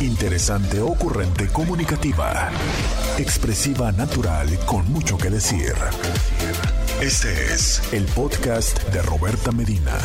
Interesante, ocurrente, comunicativa. Expresiva, natural, con mucho que decir. Este es el podcast de Roberta Medina.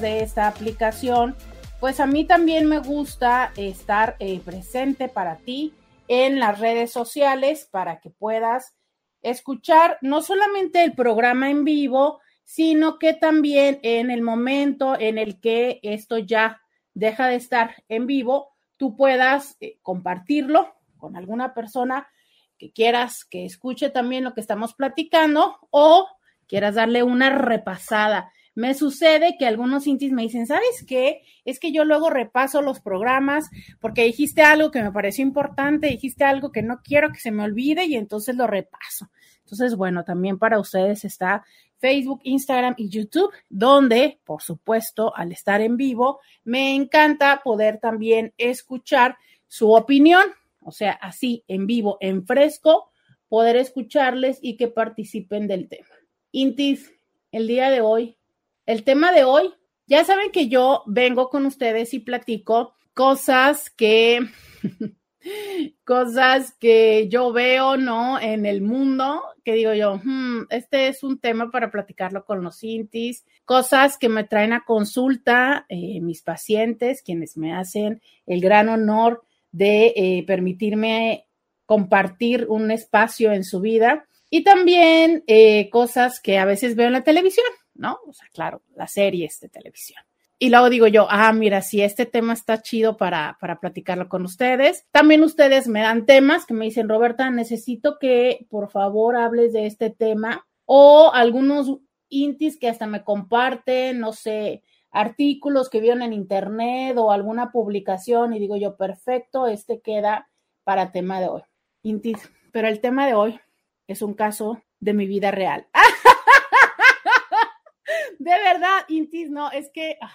De esta aplicación, pues a mí también me gusta estar eh, presente para ti en las redes sociales para que puedas escuchar no solamente el programa en vivo, sino que también en el momento en el que esto ya deja de estar en vivo, tú puedas eh, compartirlo con alguna persona que quieras que escuche también lo que estamos platicando o quieras darle una repasada. Me sucede que algunos intis me dicen, ¿sabes qué? Es que yo luego repaso los programas porque dijiste algo que me pareció importante, dijiste algo que no quiero que se me olvide y entonces lo repaso. Entonces, bueno, también para ustedes está Facebook, Instagram y YouTube, donde, por supuesto, al estar en vivo, me encanta poder también escuchar su opinión, o sea, así en vivo, en fresco, poder escucharles y que participen del tema. Intis, el día de hoy, el tema de hoy, ya saben que yo vengo con ustedes y platico cosas que cosas que yo veo, ¿no? En el mundo, que digo yo, hmm, este es un tema para platicarlo con los intis, cosas que me traen a consulta eh, mis pacientes, quienes me hacen el gran honor de eh, permitirme compartir un espacio en su vida y también eh, cosas que a veces veo en la televisión, ¿no? O sea, claro, las series de televisión. Y luego digo yo, ah, mira, si este tema está chido para, para platicarlo con ustedes. También ustedes me dan temas que me dicen, Roberta, necesito que por favor hables de este tema. O algunos intis que hasta me comparten, no sé, artículos que vieron en internet o alguna publicación y digo yo, perfecto, este queda para tema de hoy. Intis, pero el tema de hoy es un caso de mi vida real. de verdad, Intis, no, es que... Ah,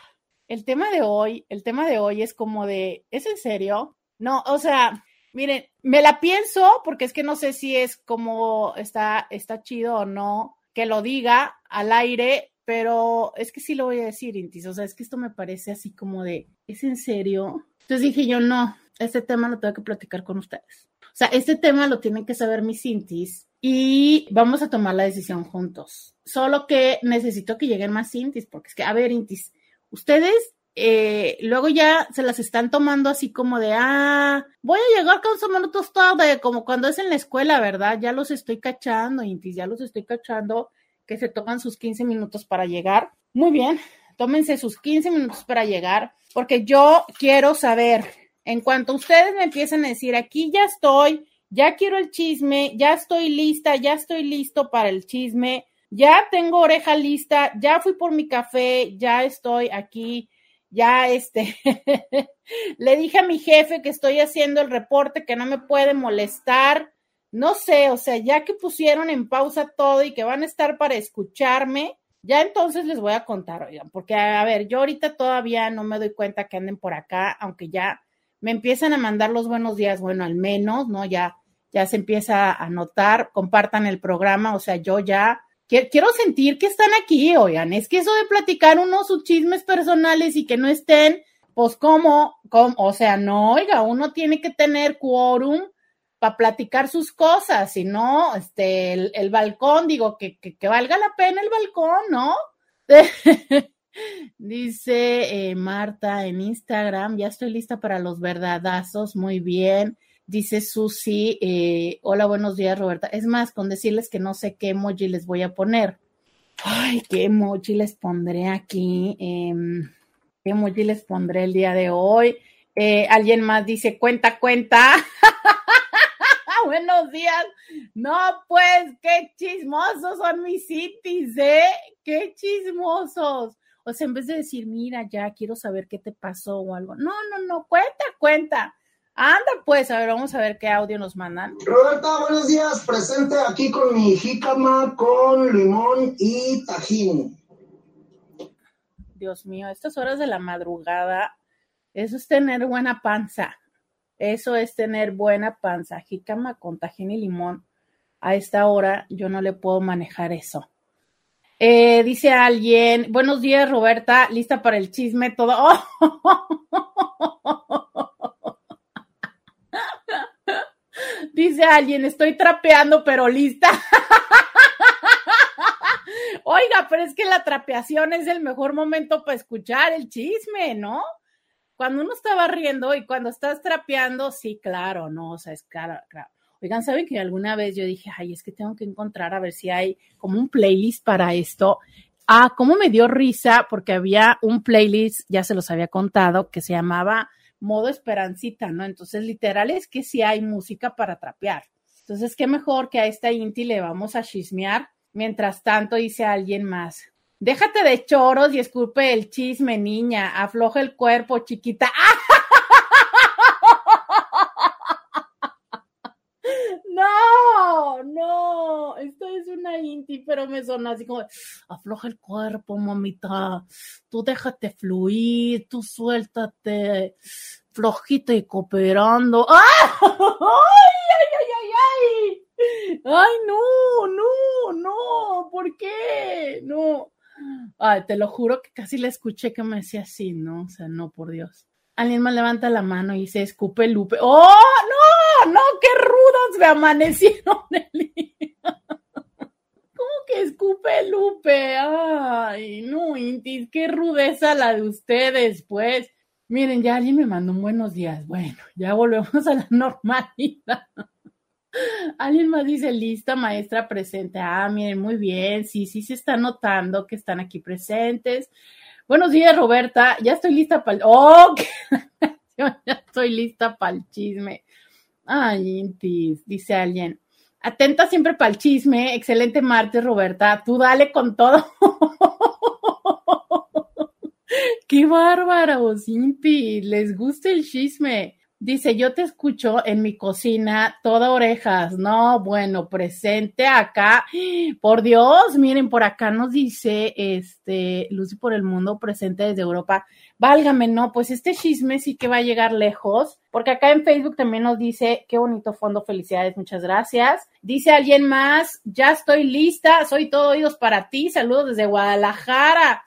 el tema de hoy, el tema de hoy es como de, ¿es en serio? No, o sea, miren, me la pienso porque es que no sé si es como está, está chido o no que lo diga al aire, pero es que sí lo voy a decir, Intis. O sea, es que esto me parece así como de, ¿es en serio? Entonces dije yo, no, este tema lo tengo que platicar con ustedes. O sea, este tema lo tienen que saber mis Intis y vamos a tomar la decisión juntos. Solo que necesito que lleguen más Intis, porque es que, a ver, Intis, ustedes eh, luego ya se las están tomando así como de, ah, voy a llegar con su mano de como cuando es en la escuela, ¿verdad? Ya los estoy cachando, Intis, ya los estoy cachando, que se toman sus 15 minutos para llegar. Muy bien, tómense sus 15 minutos para llegar, porque yo quiero saber, en cuanto ustedes me empiecen a decir, aquí ya estoy, ya quiero el chisme, ya estoy lista, ya estoy listo para el chisme, ya tengo oreja lista, ya fui por mi café, ya estoy aquí, ya este, le dije a mi jefe que estoy haciendo el reporte, que no me puede molestar, no sé, o sea, ya que pusieron en pausa todo y que van a estar para escucharme, ya entonces les voy a contar, oigan, porque a ver, yo ahorita todavía no me doy cuenta que anden por acá, aunque ya me empiezan a mandar los buenos días, bueno, al menos, ¿no? Ya, ya se empieza a notar, compartan el programa, o sea, yo ya quiero sentir que están aquí, oigan, es que eso de platicar unos sus chismes personales y que no estén, pues como, o sea, no, oiga, uno tiene que tener quórum para platicar sus cosas, si no, este, el, balcón, digo, que, que, valga la pena el balcón, ¿no? Dice eh, Marta en Instagram, ya estoy lista para los verdadazos, muy bien. Dice Susi, eh, hola, buenos días, Roberta. Es más, con decirles que no sé qué emoji les voy a poner. Ay, qué emoji les pondré aquí. Em, ¿Qué emoji les pondré el día de hoy? Eh, alguien más dice, cuenta, cuenta. buenos días. No, pues, qué chismosos son mis cities, ¿eh? Qué chismosos. O sea, en vez de decir, mira, ya quiero saber qué te pasó o algo. No, no, no, cuenta, cuenta. Anda, pues, a ver, vamos a ver qué audio nos mandan. Roberta, buenos días. Presente aquí con mi jícama con limón y tajín. Dios mío, estas horas de la madrugada, eso es tener buena panza. Eso es tener buena panza. Jícama con tajín y limón. A esta hora yo no le puedo manejar eso. Eh, dice alguien, buenos días Roberta, lista para el chisme, todo. Dice alguien, estoy trapeando, pero lista. Oiga, pero es que la trapeación es el mejor momento para escuchar el chisme, ¿no? Cuando uno está barriendo y cuando estás trapeando, sí, claro, no, o sea, es claro, claro. Oigan, ¿saben que alguna vez yo dije, ay, es que tengo que encontrar a ver si hay como un playlist para esto? Ah, cómo me dio risa porque había un playlist, ya se los había contado, que se llamaba modo esperancita, ¿no? Entonces, literal es que sí hay música para trapear. Entonces, qué mejor que a esta Inti le vamos a chismear. Mientras tanto, dice alguien más. Déjate de choros y esculpe el chisme, niña. Afloja el cuerpo, chiquita. No, esto es una inti, pero me suena así como, afloja el cuerpo, mamita, tú déjate fluir, tú suéltate, flojito y cooperando. ¡Ah! ¡Ay, ay, ay, ay, ay! ¡Ay, no, no, no! ¿Por qué? No. Te lo juro que casi le escuché que me decía así, ¿no? O sea, no, por Dios. Alguien más levanta la mano y se escupe Lupe. ¡Oh, no! ¡No! ¡Qué rudos me amanecieron ¿Cómo que escupe Lupe? Ay, no, Intis, qué rudeza la de ustedes, pues. Miren, ya alguien me mandó un buenos días. Bueno, ya volvemos a la normalidad. Alguien más dice, lista, maestra presente. Ah, miren, muy bien. Sí, sí se está notando que están aquí presentes. Buenos días, Roberta. Ya estoy lista para el. ¡Oh! ya estoy lista para el chisme. Ay, Intis, dice alguien. Atenta siempre para el chisme. Excelente martes, Roberta. Tú dale con todo. ¡Qué bárbaros, Intis! Les gusta el chisme. Dice, yo te escucho en mi cocina, toda orejas. No, bueno, presente acá. Por Dios, miren, por acá nos dice, este, Lucy por el mundo, presente desde Europa. Válgame, no, pues este chisme sí que va a llegar lejos, porque acá en Facebook también nos dice, qué bonito fondo, felicidades, muchas gracias. Dice alguien más, ya estoy lista, soy todo oídos para ti, saludos desde Guadalajara.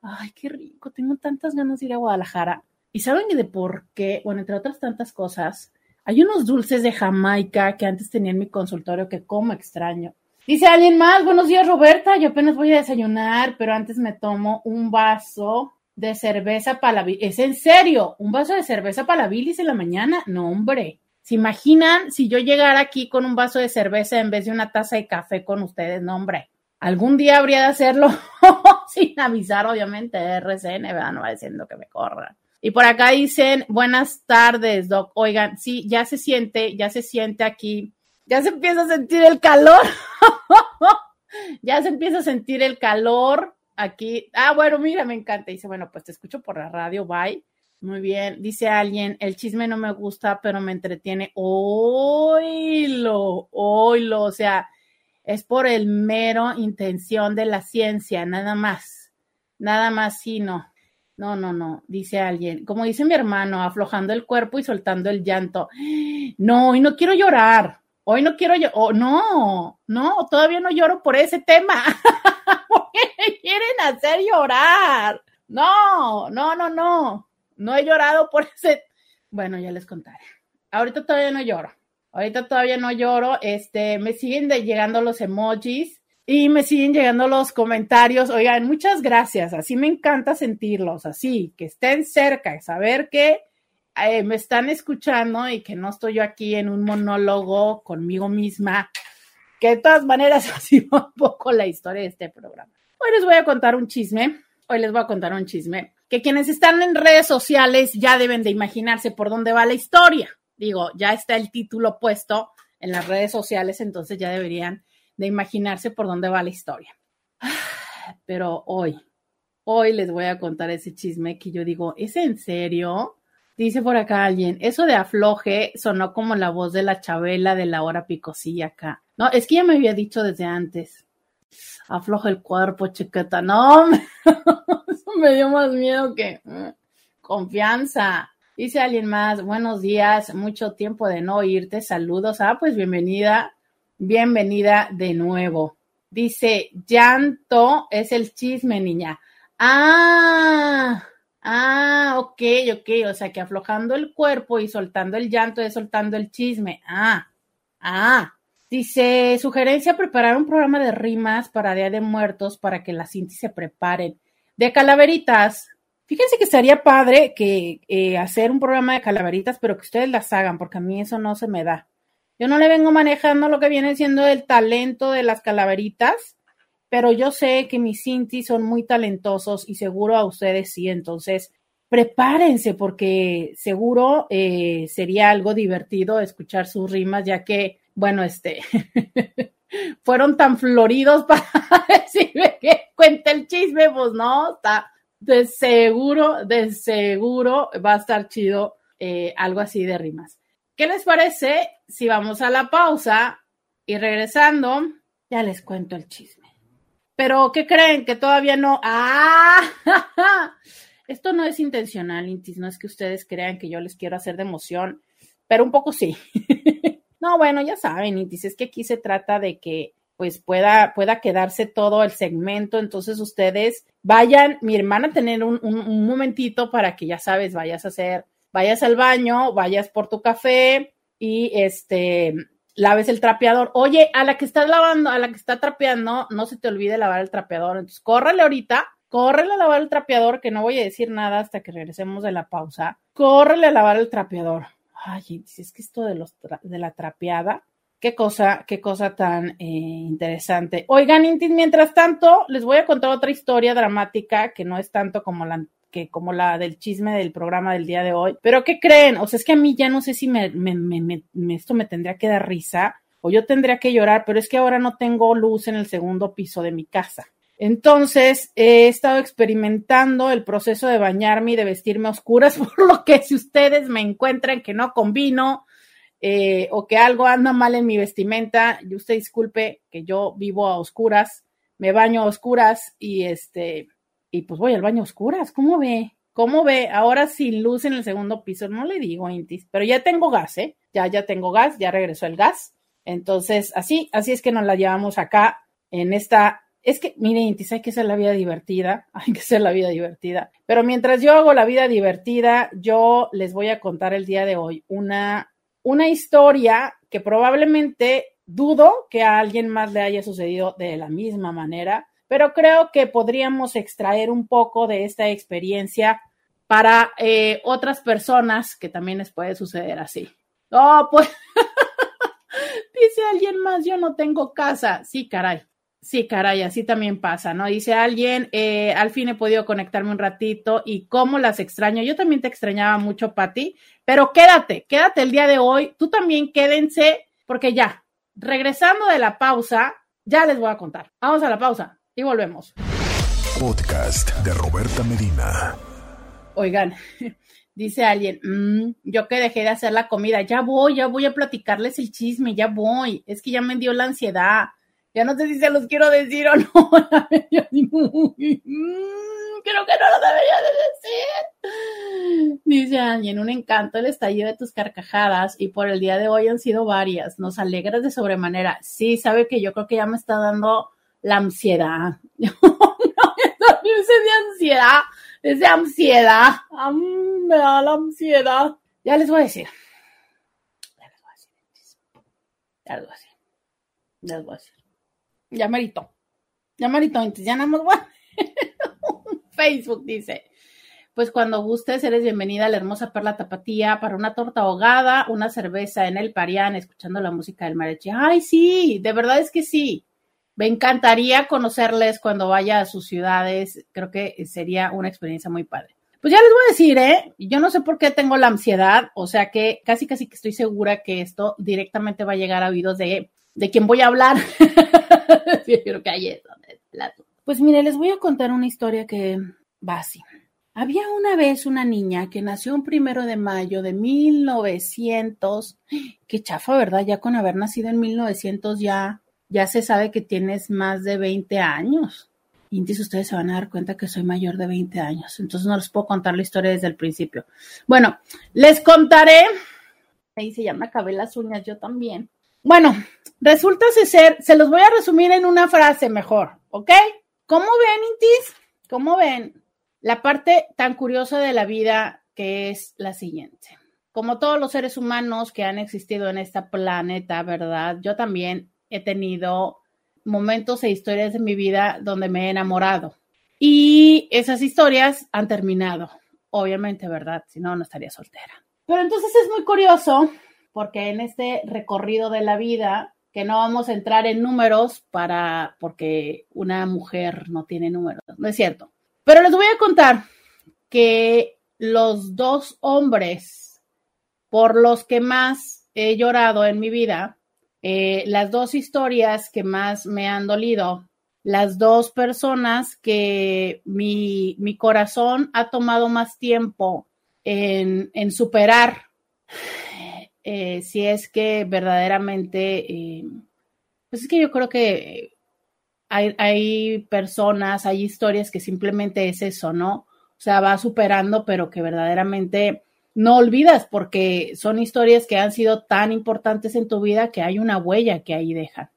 Ay, qué rico, tengo tantas ganas de ir a Guadalajara. ¿Y saben de por qué? Bueno, entre otras tantas cosas, hay unos dulces de Jamaica que antes tenía en mi consultorio que como extraño. Dice alguien más, buenos días Roberta, yo apenas voy a desayunar, pero antes me tomo un vaso de cerveza para la bilis. ¿Es en serio? ¿Un vaso de cerveza para la bilis en la mañana? No, hombre. ¿Se imaginan si yo llegara aquí con un vaso de cerveza en vez de una taza de café con ustedes? No, hombre. Algún día habría de hacerlo sin avisar, obviamente, RCN, ¿verdad? No va diciendo que me corran. Y por acá dicen, buenas tardes, Doc. Oigan, sí, ya se siente, ya se siente aquí, ya se empieza a sentir el calor. ya se empieza a sentir el calor aquí. Ah, bueno, mira, me encanta. Dice, bueno, pues te escucho por la radio, bye. Muy bien, dice alguien, el chisme no me gusta, pero me entretiene. Oilo, oilo, o sea, es por el mero intención de la ciencia, nada más. Nada más, sí, no. No, no, dice alguien. Como dice mi hermano, aflojando el cuerpo y soltando el llanto. No, hoy no quiero llorar. Hoy no quiero llorar. Oh, no, no, todavía no lloro por ese tema. ¿Por qué me quieren hacer llorar? No, no, no, no. No he llorado por ese. Bueno, ya les contaré. Ahorita todavía no lloro. Ahorita todavía no lloro. Este, me siguen llegando los emojis y me siguen llegando los comentarios. Oigan, muchas gracias. Así me encanta sentirlos, así, que estén cerca, saber que eh, me están escuchando y que no estoy yo aquí en un monólogo conmigo misma. Que de todas maneras así va un poco la historia de este programa. Hoy les voy a contar un chisme. Hoy les voy a contar un chisme que quienes están en redes sociales ya deben de imaginarse por dónde va la historia. Digo, ya está el título puesto en las redes sociales, entonces ya deberían de imaginarse por dónde va la historia. Pero hoy, hoy les voy a contar ese chisme que yo digo, ¿es en serio? Dice por acá alguien, eso de afloje sonó como la voz de la Chabela de la hora picosilla acá. No, es que ya me había dicho desde antes. Afloja el cuerpo, chiqueta. No, eso me dio más miedo que mm, confianza. Dice alguien más, buenos días, mucho tiempo de no oírte, saludos. Ah, pues bienvenida Bienvenida de nuevo. Dice, llanto es el chisme, niña. Ah, ah, ok, ok. O sea que aflojando el cuerpo y soltando el llanto es soltando el chisme. Ah, ah. Dice, sugerencia preparar un programa de rimas para Día de Muertos para que las Cinti se preparen. De calaveritas. Fíjense que sería padre que eh, hacer un programa de calaveritas, pero que ustedes las hagan, porque a mí eso no se me da. Yo no le vengo manejando lo que viene siendo el talento de las calaveritas, pero yo sé que mis Cinti son muy talentosos y seguro a ustedes sí. Entonces, prepárense porque seguro eh, sería algo divertido escuchar sus rimas, ya que bueno, este, fueron tan floridos para decirme que cuente el chisme, pues no, está de seguro, de seguro va a estar chido eh, algo así de rimas. ¿Qué les parece si vamos a la pausa y regresando, ya les cuento el chisme? Pero, ¿qué creen? Que todavía no. ¡Ah! Esto no es intencional, Intis, no es que ustedes crean que yo les quiero hacer de emoción, pero un poco sí. No, bueno, ya saben, y dices que aquí se trata de que pues pueda, pueda quedarse todo el segmento. Entonces ustedes vayan, mi hermana tener un, un, momentito para que ya sabes, vayas a hacer, vayas al baño, vayas por tu café y este laves el trapeador. Oye, a la que estás lavando, a la que está trapeando, no se te olvide lavar el trapeador. Entonces, córrele ahorita, córrele a lavar el trapeador, que no voy a decir nada hasta que regresemos de la pausa. Córrele a lavar el trapeador. Ay, es que esto de, los de la trapeada, qué cosa, qué cosa tan eh, interesante. Oigan, mientras tanto, les voy a contar otra historia dramática que no es tanto como la que como la del chisme del programa del día de hoy. Pero ¿qué creen? O sea, es que a mí ya no sé si me, me, me, esto me tendría que dar risa o yo tendría que llorar, pero es que ahora no tengo luz en el segundo piso de mi casa. Entonces, he estado experimentando el proceso de bañarme y de vestirme a oscuras, por lo que si ustedes me encuentran que no combino eh, o que algo anda mal en mi vestimenta, usted disculpe que yo vivo a oscuras, me baño a oscuras y este, y pues voy al baño a oscuras. ¿Cómo ve? ¿Cómo ve? Ahora sin luz en el segundo piso, no le digo, Intis, pero ya tengo gas, ¿eh? Ya, ya tengo gas, ya regresó el gas. Entonces, así, así es que nos la llevamos acá en esta es que, miren, hay que hacer la vida divertida, hay que hacer la vida divertida. Pero mientras yo hago la vida divertida, yo les voy a contar el día de hoy una, una historia que probablemente dudo que a alguien más le haya sucedido de la misma manera, pero creo que podríamos extraer un poco de esta experiencia para eh, otras personas que también les puede suceder así. Oh, pues, dice alguien más, yo no tengo casa. Sí, caray. Sí, caray, así también pasa, ¿no? Dice alguien, eh, al fin he podido conectarme un ratito y cómo las extraño. Yo también te extrañaba mucho, Patti, pero quédate, quédate el día de hoy. Tú también quédense, porque ya, regresando de la pausa, ya les voy a contar. Vamos a la pausa y volvemos. Podcast de Roberta Medina. Oigan, dice alguien, mm, yo que dejé de hacer la comida, ya voy, ya voy a platicarles el chisme, ya voy. Es que ya me dio la ansiedad ya no sé si se los quiero decir o no. Mm, creo que no lo debería de decir. Dice alguien, un encanto el estallido de tus carcajadas y por el día de hoy han sido varias. Nos alegras de sobremanera. Sí, sabe que yo creo que ya me está dando la ansiedad. no, es de ansiedad, es de ansiedad. me da la ansiedad. Ya les voy a decir. Ya les voy a decir. Ya les voy a decir. Ya les voy a decir. Ya merito. Ya merito. Entonces ya nada más Facebook dice. Pues cuando gustes, eres bienvenida a la hermosa Perla Tapatía para una torta ahogada, una cerveza en el Parián, escuchando la música del mariachi. Ay, sí, de verdad es que sí. Me encantaría conocerles cuando vaya a sus ciudades. Creo que sería una experiencia muy padre. Pues ya les voy a decir, ¿eh? Yo no sé por qué tengo la ansiedad, o sea que casi casi que estoy segura que esto directamente va a llegar a oídos de, de quien voy a hablar. que Pues mire, les voy a contar una historia que va así. Había una vez una niña que nació un primero de mayo de 1900. Qué chafa, ¿verdad? Ya con haber nacido en 1900 ya, ya se sabe que tienes más de 20 años. Y entonces ustedes se van a dar cuenta que soy mayor de 20 años. Entonces no les puedo contar la historia desde el principio. Bueno, les contaré. Ahí se llama Acabé las uñas, yo también. Bueno, resulta ser, se los voy a resumir en una frase mejor, ¿ok? ¿Cómo ven, Intis? ¿Cómo ven? La parte tan curiosa de la vida que es la siguiente. Como todos los seres humanos que han existido en este planeta, ¿verdad? Yo también he tenido momentos e historias de mi vida donde me he enamorado. Y esas historias han terminado, obviamente, ¿verdad? Si no, no estaría soltera. Pero entonces es muy curioso porque en este recorrido de la vida, que no vamos a entrar en números para, porque una mujer no tiene números, no es cierto. Pero les voy a contar que los dos hombres por los que más he llorado en mi vida eh, las dos historias que más me han dolido, las dos personas que mi, corazón ha tomado más tiempo en, superar, eh, si es que verdaderamente, eh, pues es que yo creo que hay, hay personas, hay historias que simplemente es eso, ¿no? O sea, va superando, pero que verdaderamente no olvidas porque son historias que han sido tan importantes en tu vida que hay una huella que ahí dejan.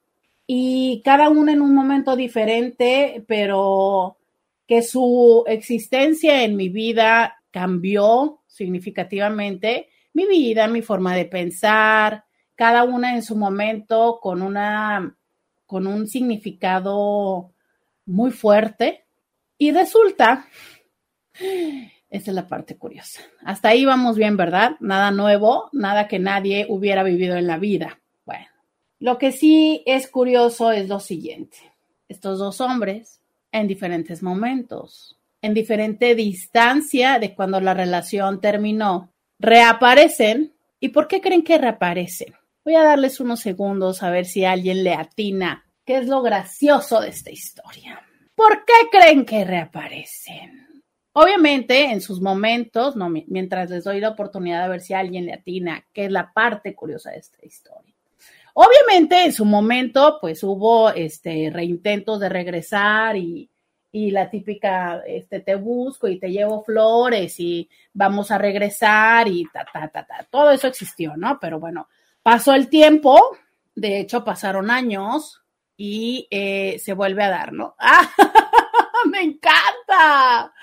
Y cada una en un momento diferente, pero que su existencia en mi vida cambió significativamente, mi vida, mi forma de pensar, cada una en su momento con una con un significado muy fuerte. Y resulta esa es la parte curiosa. Hasta ahí vamos bien, ¿verdad? Nada nuevo, nada que nadie hubiera vivido en la vida. Bueno, lo que sí es curioso es lo siguiente. Estos dos hombres, en diferentes momentos, en diferente distancia de cuando la relación terminó, reaparecen. ¿Y por qué creen que reaparecen? Voy a darles unos segundos a ver si alguien le atina qué es lo gracioso de esta historia. ¿Por qué creen que reaparecen? Obviamente, en sus momentos, no, mientras les doy la oportunidad de ver si alguien le atina, que es la parte curiosa de esta historia. Obviamente, en su momento, pues hubo este, reintentos de regresar y, y la típica, este, te busco y te llevo flores y vamos a regresar y ta, ta, ta, ta. Todo eso existió, ¿no? Pero bueno, pasó el tiempo, de hecho pasaron años y eh, se vuelve a dar, ¿no? ¡Ah! me encanta.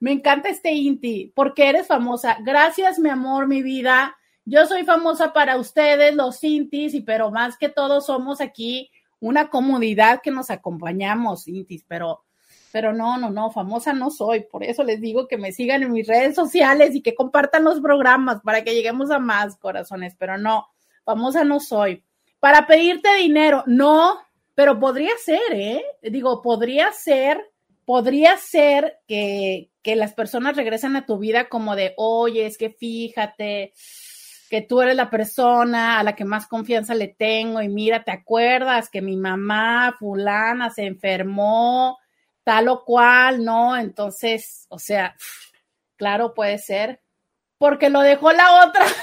Me encanta este Inti, porque eres famosa. Gracias, mi amor, mi vida. Yo soy famosa para ustedes, los Intis, y pero más que todo somos aquí una comunidad que nos acompañamos, Intis, pero, pero no, no, no, famosa no soy. Por eso les digo que me sigan en mis redes sociales y que compartan los programas para que lleguemos a más corazones, pero no, famosa no soy. Para pedirte dinero, no, pero podría ser, ¿eh? Digo, podría ser podría ser que, las personas regresen a tu vida como de, oye, es que fíjate que tú eres la persona a la que más confianza le tengo y mira, ¿te acuerdas que mi mamá fulana se enfermó tal o cual, no? Entonces, o sea, claro, puede ser, porque lo dejó la otra.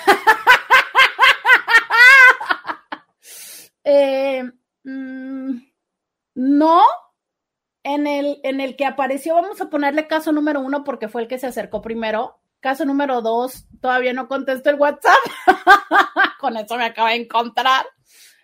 Eh, mm, no, en el, en el que apareció, vamos a ponerle caso número uno porque fue el que se acercó primero. Caso número dos, todavía no contesto el WhatsApp. Con eso me acaba de encontrar.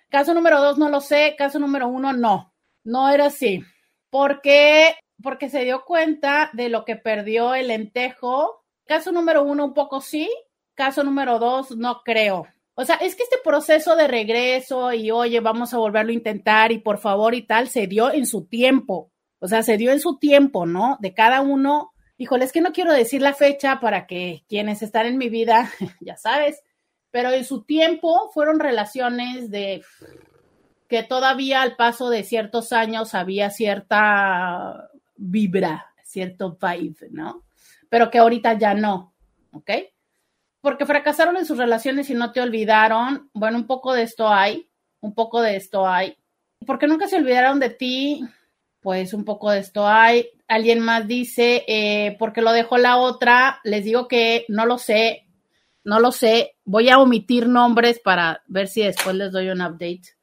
Caso número dos, no lo sé. Caso número uno, no. No era así. Porque, porque se dio cuenta de lo que perdió el lentejo. Caso número uno, un poco sí. Caso número dos, no creo. O sea, es que este proceso de regreso y oye, vamos a volverlo a intentar y por favor y tal, se dio en su tiempo. O sea, se dio en su tiempo, ¿no? De cada uno. Híjole, es que no quiero decir la fecha para que quienes están en mi vida, ya sabes, pero en su tiempo fueron relaciones de que todavía al paso de ciertos años había cierta vibra, cierto vibe, ¿no? Pero que ahorita ya no, ¿ok? Porque fracasaron en sus relaciones y no te olvidaron. Bueno, un poco de esto hay, un poco de esto hay. Porque nunca se olvidaron de ti, pues un poco de esto hay. Alguien más dice, eh, porque lo dejó la otra, les digo que no lo sé, no lo sé. Voy a omitir nombres para ver si después les doy un update.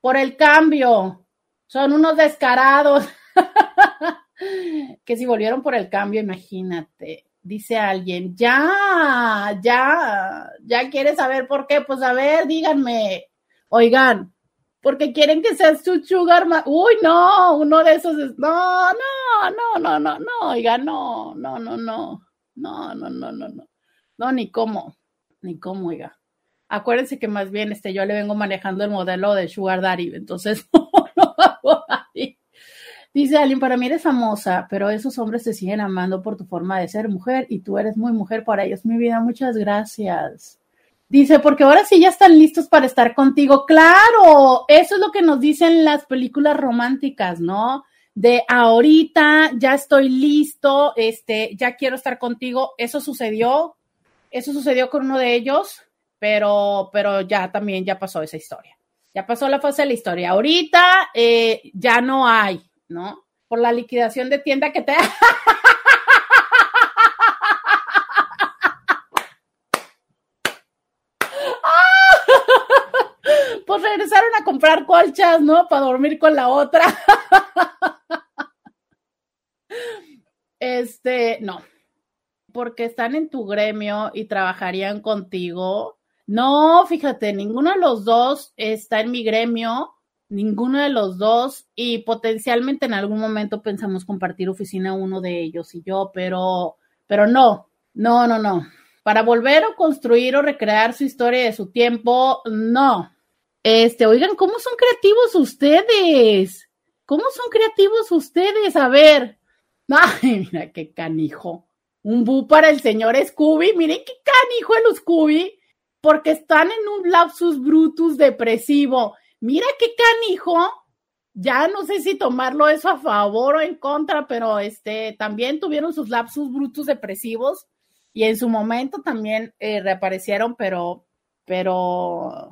Por el cambio, son unos descarados. que si volvieron por el cambio, imagínate. Dice alguien, ya, ya, ya quiere saber por qué. Pues a ver, díganme, Oigan, porque quieren que seas su sugar Uy, no, uno de esos es. No, no, no, no, no, no, oigan, no, no, no, no, no, no, no, no, no. No, ni cómo, ni cómo, oiga. Acuérdense que más bien este, yo le vengo manejando el modelo de Sugar Daddy, entonces no, no hago. Dice alguien, para mí eres famosa, pero esos hombres te siguen amando por tu forma de ser mujer y tú eres muy mujer para ellos. Mi vida, muchas gracias. Dice, porque ahora sí ya están listos para estar contigo. Claro, eso es lo que nos dicen las películas románticas, ¿no? De ahorita ya estoy listo, este, ya quiero estar contigo. Eso sucedió, eso sucedió con uno de ellos, pero, pero ya también ya pasó esa historia. Ya pasó la fase de la historia. Ahorita eh, ya no hay, ¿no? Por la liquidación de tienda que te... pues regresaron a comprar colchas, ¿no? Para dormir con la otra. este, no, porque están en tu gremio y trabajarían contigo. No, fíjate, ninguno de los dos está en mi gremio, ninguno de los dos, y potencialmente en algún momento pensamos compartir oficina uno de ellos y yo, pero, pero no, no, no, no. Para volver a construir o recrear su historia de su tiempo, no. Este, oigan, ¿cómo son creativos ustedes? ¿Cómo son creativos ustedes? A ver. Ay, mira qué canijo. Un bu para el señor Scooby. Miren qué canijo el Scooby. Porque están en un lapsus brutus depresivo. Mira qué canijo. Ya no sé si tomarlo eso a favor o en contra, pero este también tuvieron sus lapsus brutus depresivos y en su momento también eh, reaparecieron, pero, pero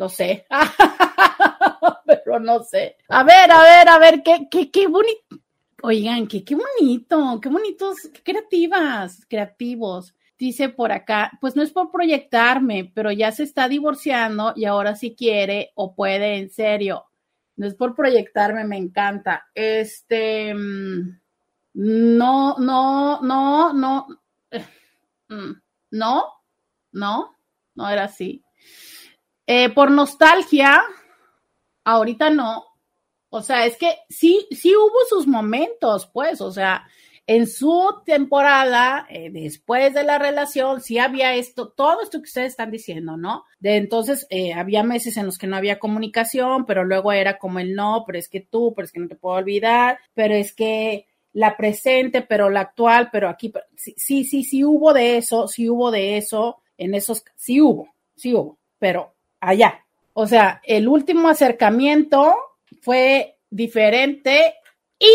no sé. Pero no sé. A ver, a ver, a ver, qué, qué, qué bonito. Oigan, qué, qué bonito, qué bonitos, qué creativas, creativos. Dice por acá, pues no es por proyectarme, pero ya se está divorciando y ahora sí quiere o puede, en serio. No es por proyectarme, me encanta. Este, mm, no, no, no, no, eh, mm, no, no, no era así. Eh, por nostalgia, ahorita no. O sea, es que sí, sí hubo sus momentos, pues, o sea, en su temporada, eh, después de la relación, sí había esto, todo esto que ustedes están diciendo, ¿no? De entonces, eh, había meses en los que no había comunicación, pero luego era como el no, pero es que tú, pero es que no te puedo olvidar, pero es que la presente, pero la actual, pero aquí, sí, sí, sí, sí hubo de eso, sí hubo de eso, en esos, sí hubo, sí hubo, pero allá. O sea, el último acercamiento fue diferente y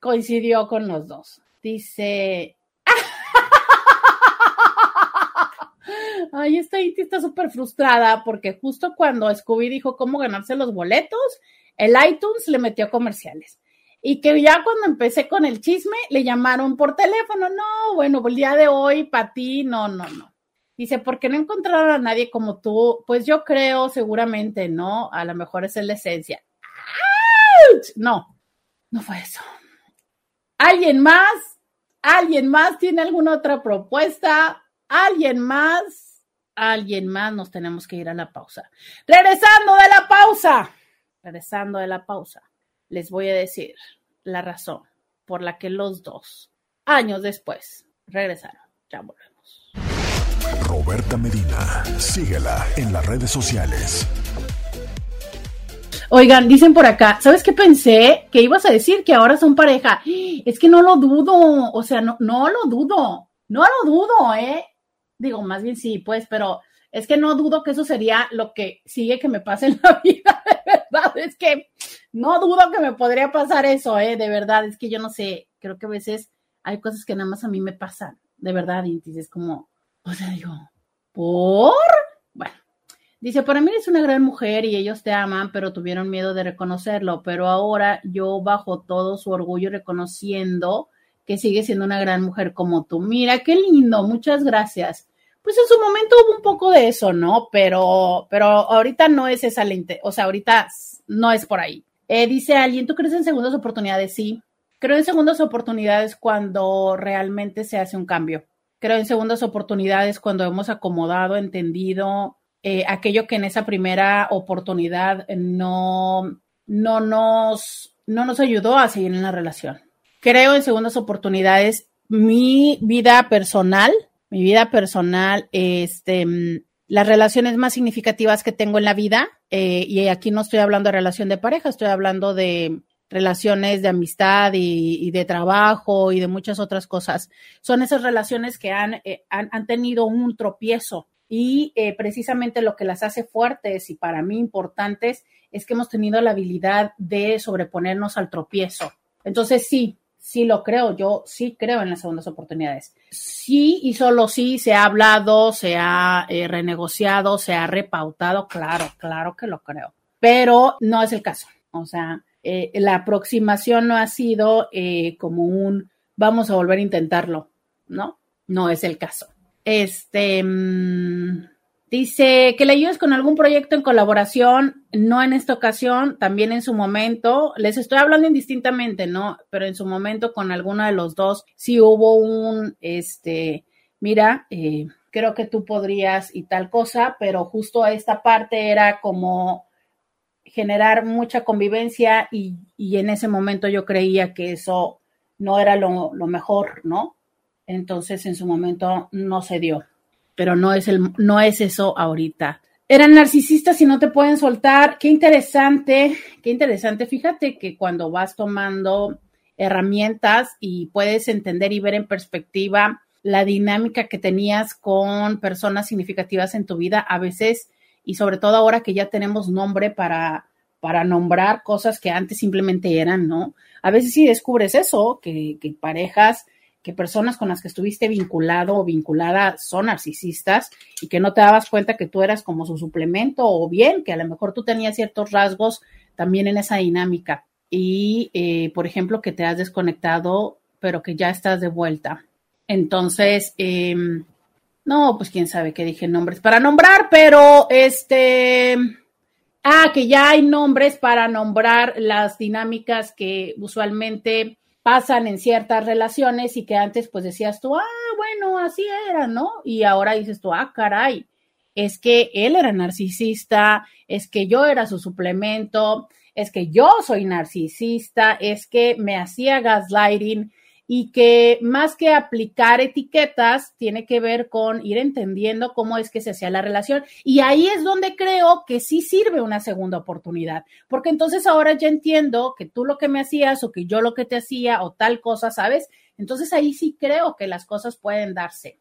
coincidió con los dos. Dice. Ay, esta Iti está súper frustrada porque justo cuando Scooby dijo cómo ganarse los boletos, el iTunes le metió comerciales. Y que ya cuando empecé con el chisme, le llamaron por teléfono. No, bueno, el día de hoy, para ti, no, no, no. Dice, ¿por qué no encontraron a nadie como tú? Pues yo creo, seguramente, ¿no? A lo mejor es la esencia. No, no fue eso. ¿Alguien más? ¿Alguien más tiene alguna otra propuesta? ¿Alguien más? ¿Alguien más? Nos tenemos que ir a la pausa. Regresando de la pausa. Regresando de la pausa. Les voy a decir la razón por la que los dos, años después, regresaron. Ya volvemos. Roberta Medina. Síguela en las redes sociales. Oigan, dicen por acá, ¿sabes qué pensé? Que ibas a decir que ahora son pareja. Es que no lo dudo, o sea, no, lo dudo, no lo dudo, ¿eh? Digo, más bien sí, pues, pero es que no dudo que eso sería lo que sigue que me pase en la vida, de verdad, es que no dudo que me podría pasar eso, ¿eh? De verdad, es que yo no sé, creo que a veces hay cosas que nada más a mí me pasan, de verdad, y es como, o sea, digo, ¿por? Bueno, dice, para mí eres una gran mujer y ellos te aman, pero tuvieron miedo de reconocerlo, pero ahora yo bajo todo su orgullo reconociendo que sigue siendo una gran mujer como tú. Mira, qué lindo, muchas gracias. Pues en su momento hubo un poco de eso, ¿no? Pero, pero ahorita no es esa lente, o sea, ahorita no es por ahí. Eh, dice alguien, ¿tú crees en segundas oportunidades? Sí, creo en segundas oportunidades cuando realmente se hace un cambio creo en segundas oportunidades cuando hemos acomodado, entendido eh, aquello que en esa primera oportunidad no, no, nos, no nos ayudó a seguir en la relación. Creo en segundas oportunidades. Mi vida personal, mi vida personal, este, las relaciones más significativas que tengo en la vida, eh, y aquí no estoy hablando de relación de pareja, estoy hablando de relaciones de amistad y, de trabajo y de muchas otras cosas. Son esas relaciones que han, eh, han, tenido un tropiezo y eh, precisamente lo que las hace fuertes y para mí importantes es que hemos tenido la habilidad de sobreponernos al tropiezo. Entonces sí, sí lo creo, yo sí creo en las segundas oportunidades. Sí y solo sí se ha hablado, se ha eh, renegociado, se ha repautado, claro, claro que lo creo, pero no es el caso. O sea, eh, la aproximación no ha sido eh, como un vamos a volver a intentarlo, ¿no? No es el caso. Este mm, dice que le ayudes con algún proyecto en colaboración, no en esta ocasión, también en su momento. Les estoy hablando indistintamente, ¿no? Pero en su momento con alguno de los dos sí hubo un, este, mira, eh, creo que tú podrías y tal cosa, pero justo esta parte era como generar mucha convivencia y, en ese momento yo creía que eso no era lo, mejor, ¿no? Entonces en su momento no se dio, pero no es, el, no es eso ahorita. Eran narcisistas y no te pueden soltar. Qué interesante, qué interesante. Fíjate que cuando vas tomando herramientas y puedes entender y ver en perspectiva la dinámica que tenías con personas significativas en tu vida, a veces y sobre todo ahora que ya tenemos nombre para, para nombrar cosas que antes simplemente eran, ¿no? A veces sí descubres eso, que, que parejas, que personas con las que estuviste vinculado o vinculada son narcisistas y que no te dabas cuenta que tú eras como su suplemento o bien que a lo mejor tú tenías ciertos rasgos también en esa dinámica y, eh, por ejemplo, que te has desconectado, pero que ya estás de vuelta. Entonces, eh, no, pues quién sabe qué dije nombres para nombrar, pero este. Ah, que ya hay nombres para nombrar las dinámicas que usualmente pasan en ciertas relaciones y que antes pues decías tú, ah, bueno, así era, ¿no? Y ahora dices tú, ah, caray, es que él era narcisista, es que yo era su suplemento, es que yo soy narcisista, es que me hacía gaslighting, y que más que aplicar etiquetas, tiene que ver con ir entendiendo cómo es que se hacía la relación. Y ahí es donde creo que sí sirve una segunda oportunidad, porque entonces ahora ya entiendo que tú lo que me hacías o que yo lo que te hacía o tal cosa, ¿sabes? Entonces ahí sí creo que las cosas pueden darse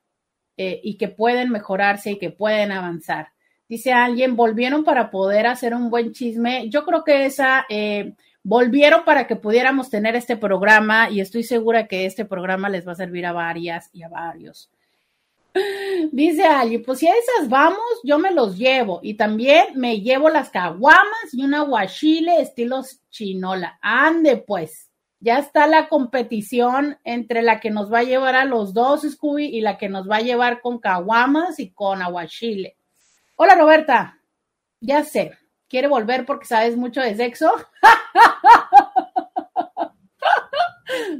eh, y que pueden mejorarse y que pueden avanzar. Dice alguien, volvieron para poder hacer un buen chisme. Yo creo que esa... Eh, volvieron para que pudiéramos tener este programa y estoy segura que este programa les va a servir a varias y a varios. Dice alguien, pues si a esas vamos, yo me los llevo y también me llevo las caguamas y un aguachile estilo chinola. Ande pues, ya está la competición entre la que nos va a llevar a los dos, Scooby, y la que nos va a llevar con caguamas y con aguachile. Hola Roberta, ya sé, quiere volver porque sabes mucho de sexo.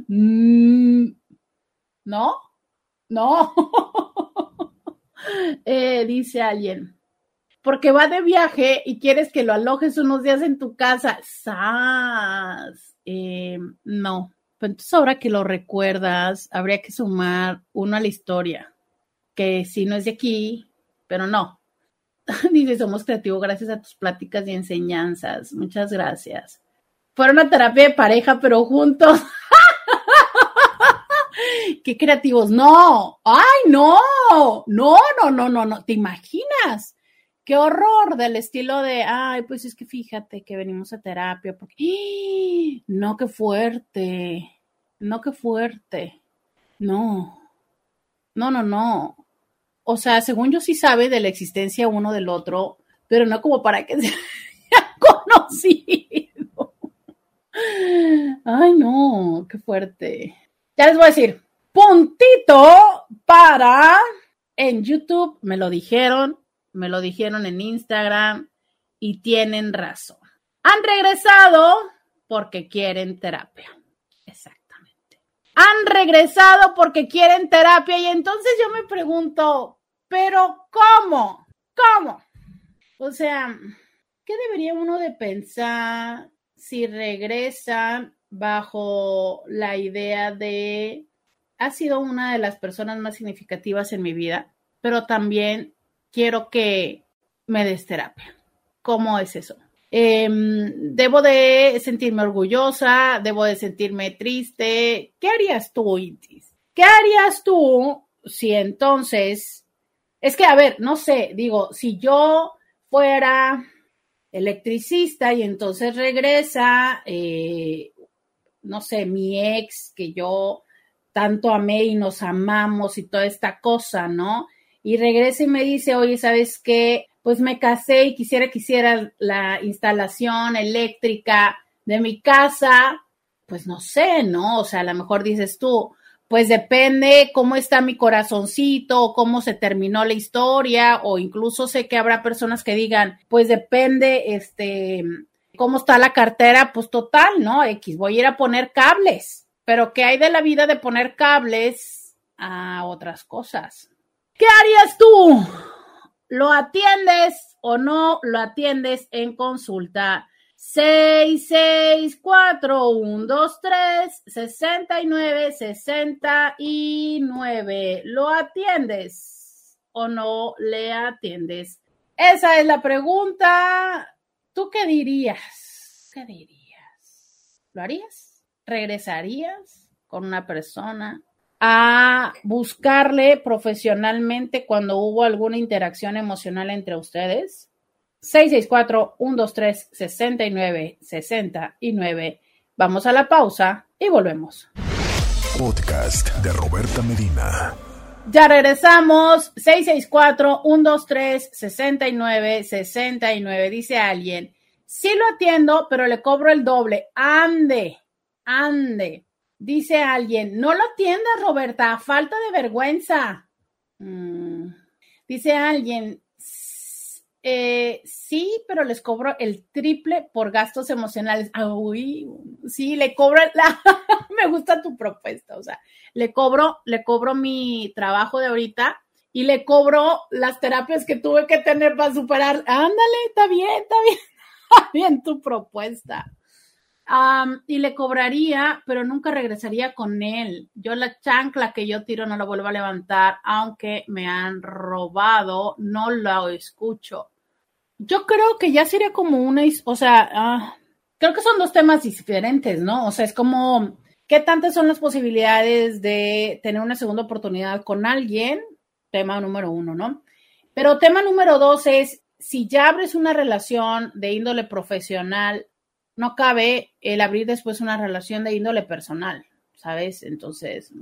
Mm, ¿No? No. Eh, dice alguien. Porque va de viaje y quieres que lo alojes unos días en tu casa. Eh, no. Pero entonces ahora que lo recuerdas, habría que sumar uno a la historia. Que si no es de aquí, pero no, Dice, somos creativos gracias a tus pláticas y enseñanzas. Muchas gracias. Fueron a terapia de pareja, pero juntos. Qué creativos. No, ay, no, no, no, no, no, no. ¿Te imaginas? Qué horror del estilo de, ay, pues es que fíjate que venimos a terapia porque, ¡Ah! no, qué fuerte, no, qué fuerte. No, no, no, no o sea, según yo sí sabe de la existencia uno del otro, pero no como para que se haya conocido. Ay, no, qué fuerte. Ya les voy a decir, puntito para en YouTube, me lo dijeron, me lo dijeron en Instagram y tienen razón. Han regresado porque quieren terapia. Exactamente. Han regresado porque quieren terapia y entonces yo me pregunto, pero ¿cómo? ¿Cómo? O sea, ¿qué debería uno de pensar si regresa bajo la idea de ha sido una de las personas más significativas en mi vida, pero también quiero que me des terapia? ¿Cómo es eso? Em, debo de sentirme orgullosa, debo de sentirme triste. ¿Qué harías tú, Intis? ¿Qué harías tú si entonces, es que, a ver, no sé, digo, si yo fuera electricista y entonces regresa, eh, no sé, mi ex que yo tanto amé y nos amamos y toda esta cosa, ¿no? Y regresa y me dice, oye, ¿sabes qué? pues me casé y quisiera que hiciera la instalación eléctrica de mi casa, pues no sé, ¿no? O sea, a lo mejor dices tú, pues depende cómo está mi corazoncito, cómo se terminó la historia, o incluso sé que habrá personas que digan, pues depende, este, cómo está la cartera, pues total, ¿no? X, voy a ir a poner cables, pero ¿qué hay de la vida de poner cables a otras cosas? ¿Qué harías tú? ¿Lo atiendes o no lo atiendes en consulta? 664-123-6969. 69. ¿Lo atiendes o no le atiendes? Esa es la pregunta. ¿Tú qué dirías? ¿Qué dirías? ¿Lo harías? ¿Regresarías con una persona a buscarle profesionalmente cuando hubo alguna interacción emocional entre ustedes. 664-123-6969. Vamos a la pausa y volvemos. Podcast de Roberta Medina. Ya regresamos. 664-123-6969. Dice alguien. Sí lo atiendo, pero le cobro el doble. Ande, ande. Dice alguien, no lo atiendas, Roberta, falta de vergüenza. Mm. Dice alguien, eh, sí, pero les cobro el triple por gastos emocionales. Uy, sí, le cobro, la, me gusta tu propuesta, o sea, le cobro, le cobro mi trabajo de ahorita y le cobro las terapias que tuve que tener para superar. Ándale, está bien, está bien, está bien tu propuesta y le cobraría, pero nunca regresaría con él. Yo la chancla que yo tiro no la vuelvo a levantar, aunque me han robado, no la escucho. Yo creo que ya sería como una, o sea, ah, creo que son dos temas diferentes, ¿no? O sea, es como, ¿qué tantas son las posibilidades de tener una segunda oportunidad con alguien? Tema número uno, ¿no? Pero tema número dos es, si ya abres una relación de índole profesional no cabe el abrir después una relación de índole personal, ¿sabes? Entonces,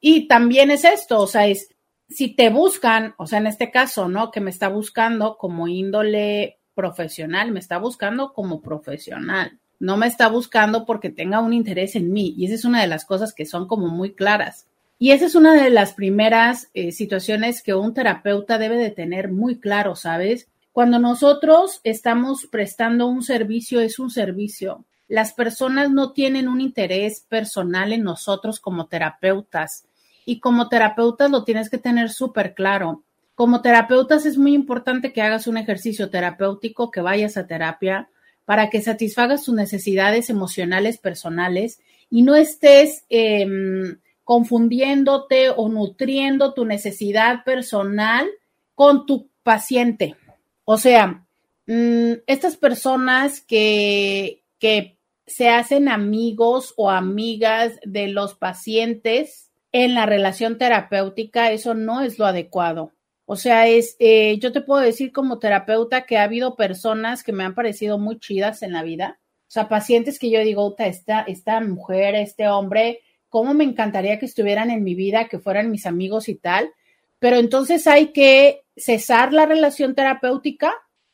y también es esto, o sea, es si te buscan, o sea, en este caso, ¿no? Que me está buscando como índole profesional, me está buscando como profesional, no me está buscando porque tenga un interés en mí. Y esa es una de las cosas que son como muy claras. Y esa es una de las primeras eh, situaciones que un terapeuta debe de tener muy claro, ¿sabes? Cuando nosotros estamos prestando un servicio, es un servicio. Las personas no tienen un interés personal en nosotros como terapeutas. Y como terapeutas lo tienes que tener súper claro. Como terapeutas es muy importante que hagas un ejercicio terapéutico, que vayas a terapia para que satisfagas tus necesidades emocionales personales y no estés em, confundiéndote o nutriendo tu necesidad personal con tu paciente. O sea, mm, estas personas que, que se hacen amigos o amigas de los pacientes en la relación terapéutica, eso no es lo adecuado. O sea, es, eh, yo te puedo decir como terapeuta que ha habido personas que me han parecido muy chidas en la vida. O sea, pacientes que yo digo, esta, esta mujer, este hombre, cómo me encantaría que estuvieran en mi vida, que fueran mis amigos y tal. Pero entonces hay que cesar la relación terapéutica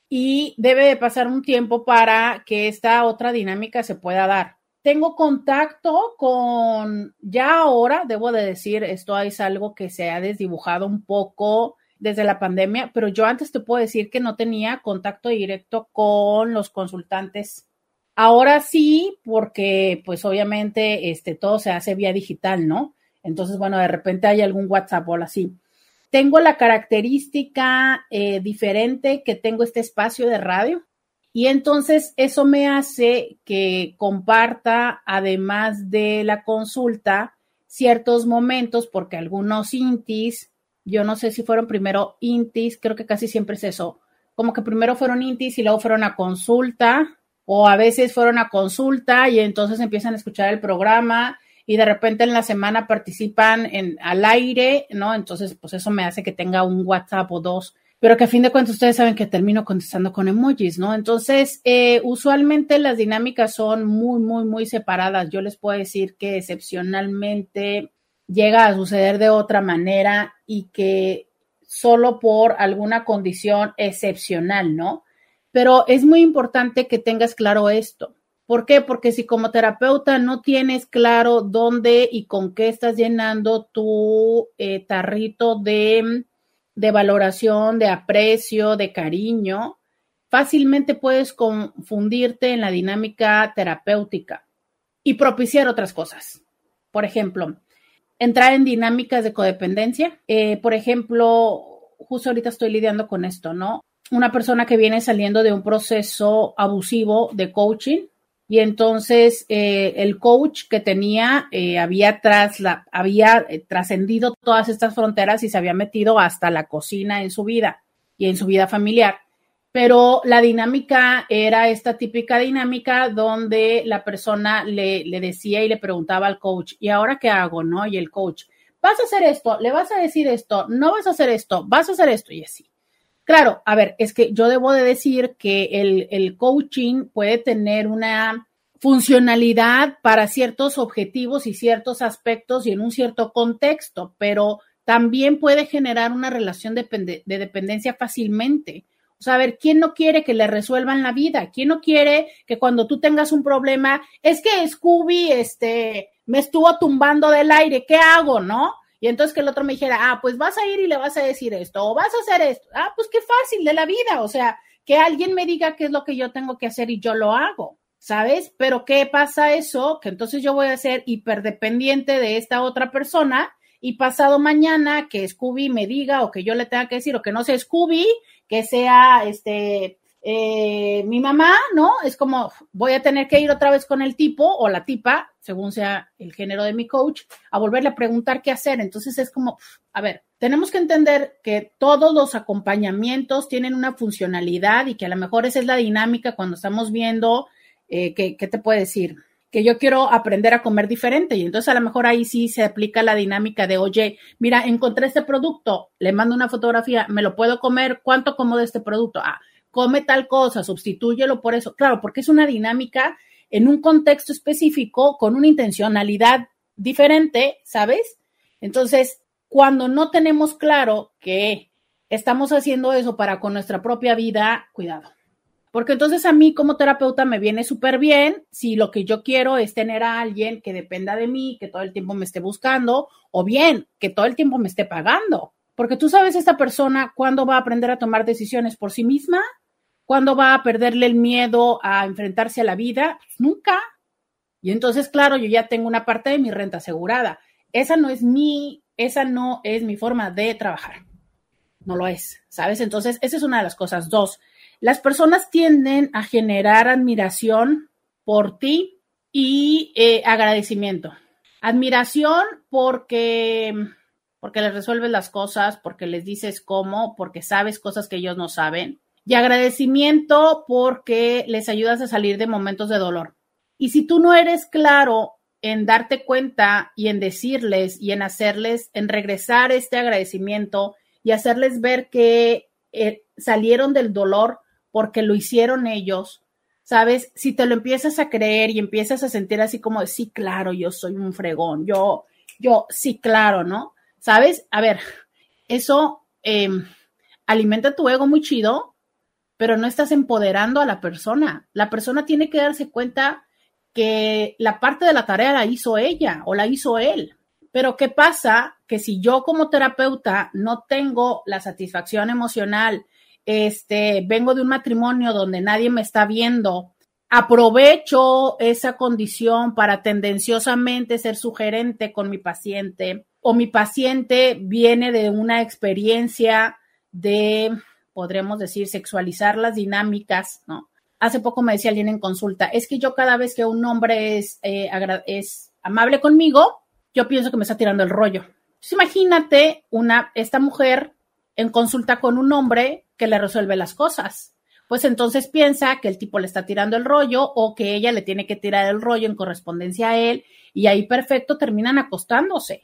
y debe de pasar un tiempo para que esta otra dinámica se pueda dar. Tengo contacto con, ya ahora, debo de decir, esto es algo que se ha desdibujado un poco desde la pandemia, pero yo antes te puedo decir que no tenía contacto directo con los consultantes. Ahora sí, porque pues obviamente este, todo se hace vía digital, ¿no? Entonces, bueno, de repente hay algún WhatsApp o así tengo la característica eh, diferente que tengo este espacio de radio y entonces eso me hace que comparta, además de la consulta, ciertos momentos, porque algunos intis, yo no sé si fueron primero intis, creo que casi siempre es eso, como que primero fueron intis y luego fueron a consulta, o a veces fueron a consulta y entonces empiezan a escuchar el programa y de repente en la semana participan en, al aire, ¿no? Entonces, pues eso me hace que tenga un WhatsApp o dos, pero que a fin de cuentas ustedes saben que termino contestando con emojis, ¿no? Entonces, eh, usualmente las dinámicas son muy, muy, muy separadas. Yo les puedo decir que excepcionalmente llega a suceder de otra manera y que solo por alguna condición excepcional, ¿no? Pero es muy importante que tengas claro esto. ¿Por qué? Porque si como terapeuta no tienes claro dónde y con qué estás llenando tu eh, tarrito de, de valoración, de aprecio, de cariño, fácilmente puedes confundirte en la dinámica terapéutica y propiciar otras cosas. Por ejemplo, entrar en dinámicas de codependencia. Eh, por ejemplo, justo ahorita estoy lidiando con esto, ¿no? Una persona que viene saliendo de un proceso abusivo de coaching y entonces eh, el coach que tenía eh, había, había trascendido todas estas fronteras y se había metido hasta la cocina en su vida y en su vida familiar pero la dinámica era esta típica dinámica donde la persona le, le, decía y le preguntaba al coach, ¿y ahora qué hago? ¿No? Y el coach, vas a hacer esto, le vas a decir esto, no vas a hacer esto, vas a hacer esto y así. Claro, a ver, es que yo debo de decir que el, el coaching puede tener una funcionalidad para ciertos objetivos y ciertos aspectos y en un cierto contexto, pero también puede generar una relación de, de dependencia fácilmente. O sea, a ver, ¿quién no quiere que le resuelvan la vida? ¿Quién no quiere que cuando tú tengas un problema, es que Scooby, este, me estuvo tumbando del aire, ¿qué hago, no? Y entonces que el otro me dijera, ah, pues vas a ir y le vas a decir esto, o vas a hacer esto. Ah, pues qué fácil de la vida. O sea, que alguien me diga qué es lo que yo tengo que hacer y yo lo hago, ¿sabes? Pero ¿qué pasa eso? Que entonces yo voy a ser hiperdependiente de esta otra persona y pasado mañana que Scooby me diga o que yo le tenga que decir o que no sea Scooby, que sea este eh, mi mamá, ¿no? Es como voy a tener que ir otra vez con el tipo o la tipa, según sea el género de mi coach, a volverle a preguntar qué hacer. Entonces es como, a ver, tenemos que entender que todos los acompañamientos tienen una funcionalidad y que a lo mejor esa es la dinámica cuando estamos viendo, eh, ¿qué te puede decir? que yo quiero aprender a comer diferente. Y entonces a lo mejor ahí sí se aplica la dinámica de, oye, mira, encontré este producto, le mando una fotografía, me lo puedo comer, ¿cuánto como de este producto? Ah, come tal cosa, sustitúyelo por eso. Claro, porque es una dinámica en un contexto específico con una intencionalidad diferente, ¿sabes? Entonces, cuando no tenemos claro que estamos haciendo eso para con nuestra propia vida, cuidado porque entonces a mí como terapeuta me viene súper bien si lo que yo quiero es tener a alguien que dependa de mí, que todo el tiempo me esté buscando, o bien que todo el tiempo me esté pagando. Porque tú sabes esta persona cuándo va a aprender a tomar decisiones por sí misma, cuándo va a perderle el miedo a enfrentarse a la vida, pues nunca. Y entonces, claro, yo ya tengo una parte de mi renta asegurada. Esa no es mi, esa no es mi forma de trabajar. No lo es, ¿sabes? Entonces, esa es una de las cosas. Dos, las personas tienden a generar admiración por ti y eh, agradecimiento. Admiración porque, porque les resuelves las cosas, porque les dices cómo, porque sabes cosas que ellos no saben. Y agradecimiento porque les ayudas a salir de momentos de dolor. Y si tú no eres claro en darte cuenta y en decirles y en hacerles, en regresar este agradecimiento y hacerles ver que eh, salieron del dolor porque lo hicieron ellos, ¿sabes? Si te lo empiezas a creer y empiezas a sentir así como, sí, claro, yo soy un fregón, yo, yo, sí, claro, ¿no? ¿Sabes? A ver, eso em, alimenta tu ego muy chido, pero no estás empoderando a la persona. La persona tiene que darse cuenta que la parte de la tarea la hizo ella o la hizo él. Pero ¿qué pasa? Que si yo como terapeuta no tengo la satisfacción emocional este, vengo de un matrimonio donde nadie me está viendo, aprovecho esa condición para tendenciosamente ser sugerente con mi paciente, o mi paciente viene de una experiencia de, podríamos decir, sexualizar las dinámicas, ¿no? Hace poco me decía alguien en consulta, es que yo cada vez que un hombre es, eh, es amable conmigo, yo pienso que me está tirando el rollo. imagínate una, esta mujer en consulta con un hombre que le resuelve las cosas. Pues entonces piensa que el tipo le está tirando el rollo o que ella le tiene que tirar el rollo en correspondencia a él y ahí perfecto terminan acostándose.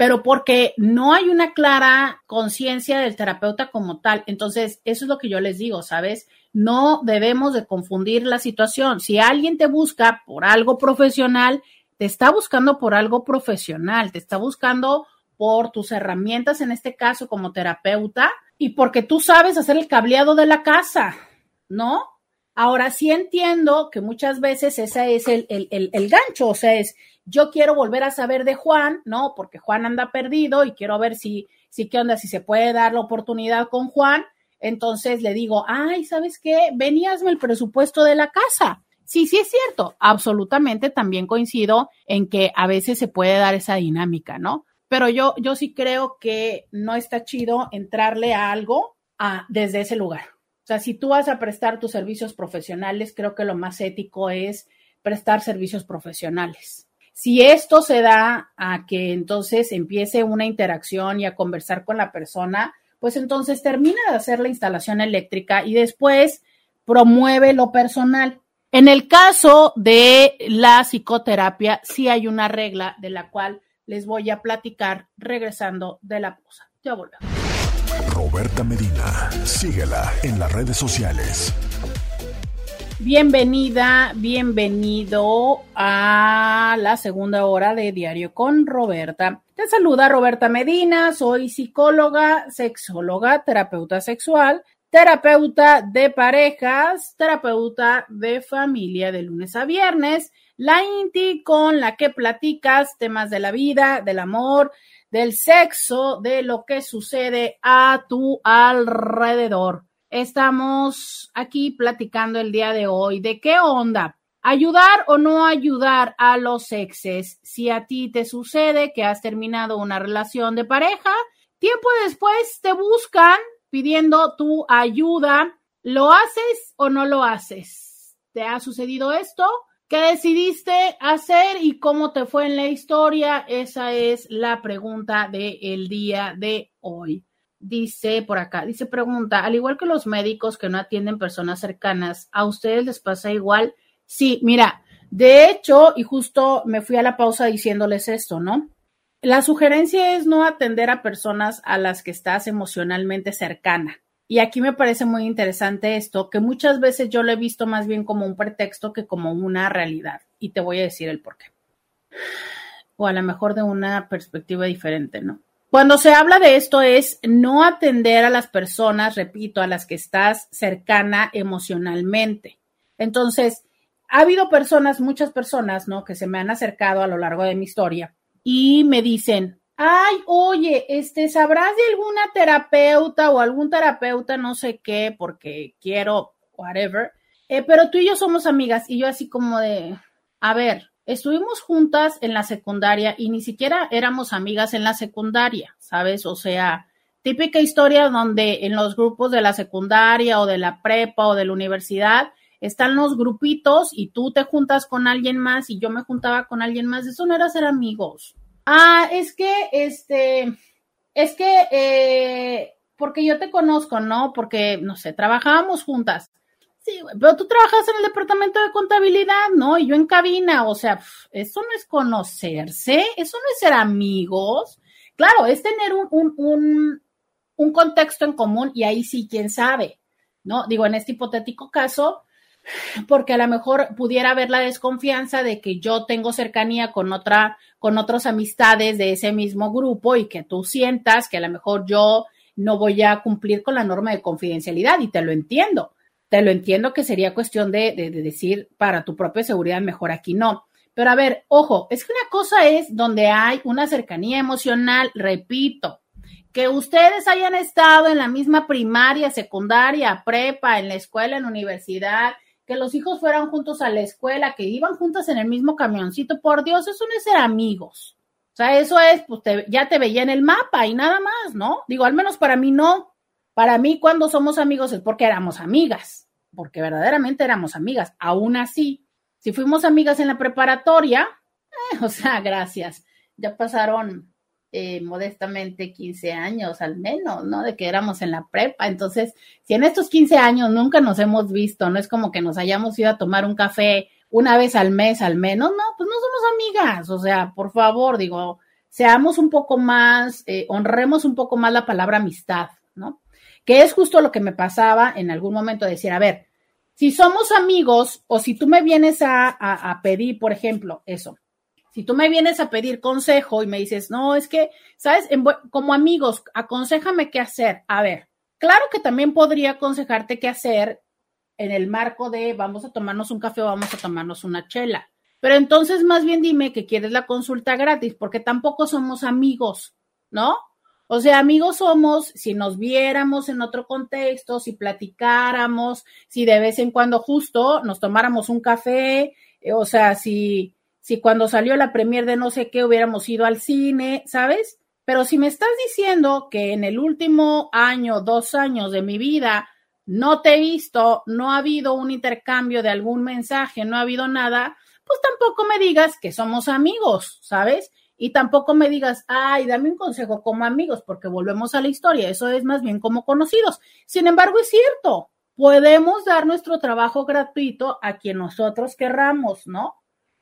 Pero porque no hay una clara conciencia del terapeuta como tal. Entonces, eso es lo que yo les digo, ¿sabes? No debemos de confundir la situación. Si alguien te busca por algo profesional, te está buscando por algo profesional, te está buscando por tus herramientas, en este caso como terapeuta, y porque tú sabes hacer el cableado de la casa, ¿no? Ahora sí entiendo que muchas veces ese es el, el, gancho, o sea, es yo quiero volver a saber de Juan, ¿no? Porque Juan anda perdido y quiero ver si, si qué onda, si se puede dar la oportunidad con Juan. Entonces le digo, ay, ¿sabes qué? Veníasme el presupuesto de la casa. Sí, sí es cierto, absolutamente también coincido en que a veces se puede dar esa dinámica, ¿no? Pero yo, yo sí creo que no está chido entrarle a algo a, desde ese lugar. O sea, si tú vas a prestar tus servicios profesionales, creo que lo más ético es prestar servicios profesionales. Si esto se da a que entonces empiece una interacción y a conversar con la persona, pues entonces termina de hacer la instalación eléctrica y después promueve lo personal. En el caso de la psicoterapia, sí hay una regla de la cual les voy a platicar regresando de la pausa. Ya volvemos. Roberta Medina, síguela en las redes sociales. Bienvenida, bienvenido a la segunda hora de Diario con Roberta. Te saluda Roberta Medina, soy psicóloga, sexóloga, terapeuta sexual, terapeuta de parejas, terapeuta de familia de lunes a viernes, la INTI con la que platicas temas de la vida, del amor, del sexo, de lo que sucede a tu alrededor. Estamos aquí platicando el día de hoy de qué onda. Ayudar o no ayudar a los exes. Si a ti te sucede que has terminado una relación de pareja, tiempo después te buscan pidiendo tu ayuda. ¿Lo haces o no lo haces? ¿Te ha sucedido esto? ¿Qué decidiste hacer y cómo te fue en la historia? Esa es la pregunta del día de hoy. Dice por acá, dice pregunta, al igual que los médicos que no atienden personas cercanas, ¿a ustedes les pasa igual? Sí, mira, de hecho, y justo me fui a la pausa diciéndoles esto, ¿no? La sugerencia es no atender a personas a las que estás emocionalmente cercana. Y aquí me parece muy interesante esto, que muchas veces yo lo he visto más bien como un pretexto que como una realidad. Y te voy a decir el por qué. O a lo mejor de una perspectiva diferente, ¿no? Cuando se habla de esto es no atender a las personas, repito, a las que estás cercana emocionalmente. Entonces, ha habido personas, muchas personas, ¿no? Que se me han acercado a lo largo de mi historia y me dicen, ay, oye, este, ¿sabrás de alguna terapeuta o algún terapeuta, no sé qué, porque quiero, whatever, eh, pero tú y yo somos amigas y yo así como de, a ver, estuvimos juntas en la secundaria y ni siquiera éramos amigas en la secundaria, ¿sabes? O sea, típica historia donde en los grupos de la secundaria o de la prepa o de la universidad están los grupitos y tú te juntas con alguien más y yo me juntaba con alguien más, eso no era ser amigos. Ah, es que, este, es que, eh, porque yo te conozco, ¿no? Porque, no sé, trabajábamos juntas. Pero tú trabajas en el departamento de contabilidad, ¿no? Y yo en cabina, o sea, eso no es conocerse, eso no es ser amigos. Claro, es tener un, un, un, un contexto en común y ahí sí, quién sabe, ¿no? Digo, en este hipotético caso, porque a lo mejor pudiera haber la desconfianza de que yo tengo cercanía con otra, con otras amistades de ese mismo grupo y que tú sientas que a lo mejor yo no voy a cumplir con la norma de confidencialidad y te lo entiendo. Te lo entiendo que sería cuestión de, de, de decir para tu propia seguridad, mejor aquí no. Pero a ver, ojo, es que una cosa es donde hay una cercanía emocional, repito, que ustedes hayan estado en la misma primaria, secundaria, prepa, en la escuela, en la universidad, que los hijos fueran juntos a la escuela, que iban juntos en el mismo camioncito, por Dios, eso no es ser amigos. O sea, eso es, pues ya te veía en el mapa y nada más, ¿no? Digo, al menos para mí no. Para mí, cuando somos amigos es porque éramos amigas, porque verdaderamente éramos amigas. Aún así, si fuimos amigas en la preparatoria, eh, o sea, gracias. Ya pasaron eh, modestamente 15 años al menos, ¿no? De que éramos en la prepa. Entonces, si en estos 15 años nunca nos hemos visto, no es como que nos hayamos ido a tomar un café una vez al mes al menos, no, pues no somos amigas, o sea, por favor, digo, seamos un poco más, eh, honremos un poco más la palabra amistad, ¿no? Que es justo lo que me pasaba en algún momento, decir, a ver, si somos amigos o si tú me vienes a, a, pedir, por ejemplo, eso, si tú me vienes a pedir consejo y me dices, no, es que, ¿sabes? como amigos, aconsejame qué hacer. A ver, claro que también podría aconsejarte qué hacer en el marco de vamos a tomarnos un café o vamos a tomarnos una chela. Pero entonces más bien dime que quieres la consulta gratis, porque tampoco somos amigos, ¿no? O sea, amigos somos si nos viéramos en otro contexto, si platicáramos, si de vez en cuando justo nos tomáramos un café, eh, o sea, si, si cuando salió la premier de no sé qué hubiéramos ido al cine, ¿sabes? Pero si me estás diciendo que en el último año, dos años de mi vida, no te he visto, no ha habido un intercambio de algún mensaje, no ha habido nada, pues tampoco me digas que somos amigos, ¿sabes? Y tampoco me digas, ay, dame un consejo como amigos, porque volvemos a la historia, eso es más bien como conocidos. Sin embargo, es cierto, podemos dar nuestro trabajo gratuito a quien nosotros querramos, ¿no?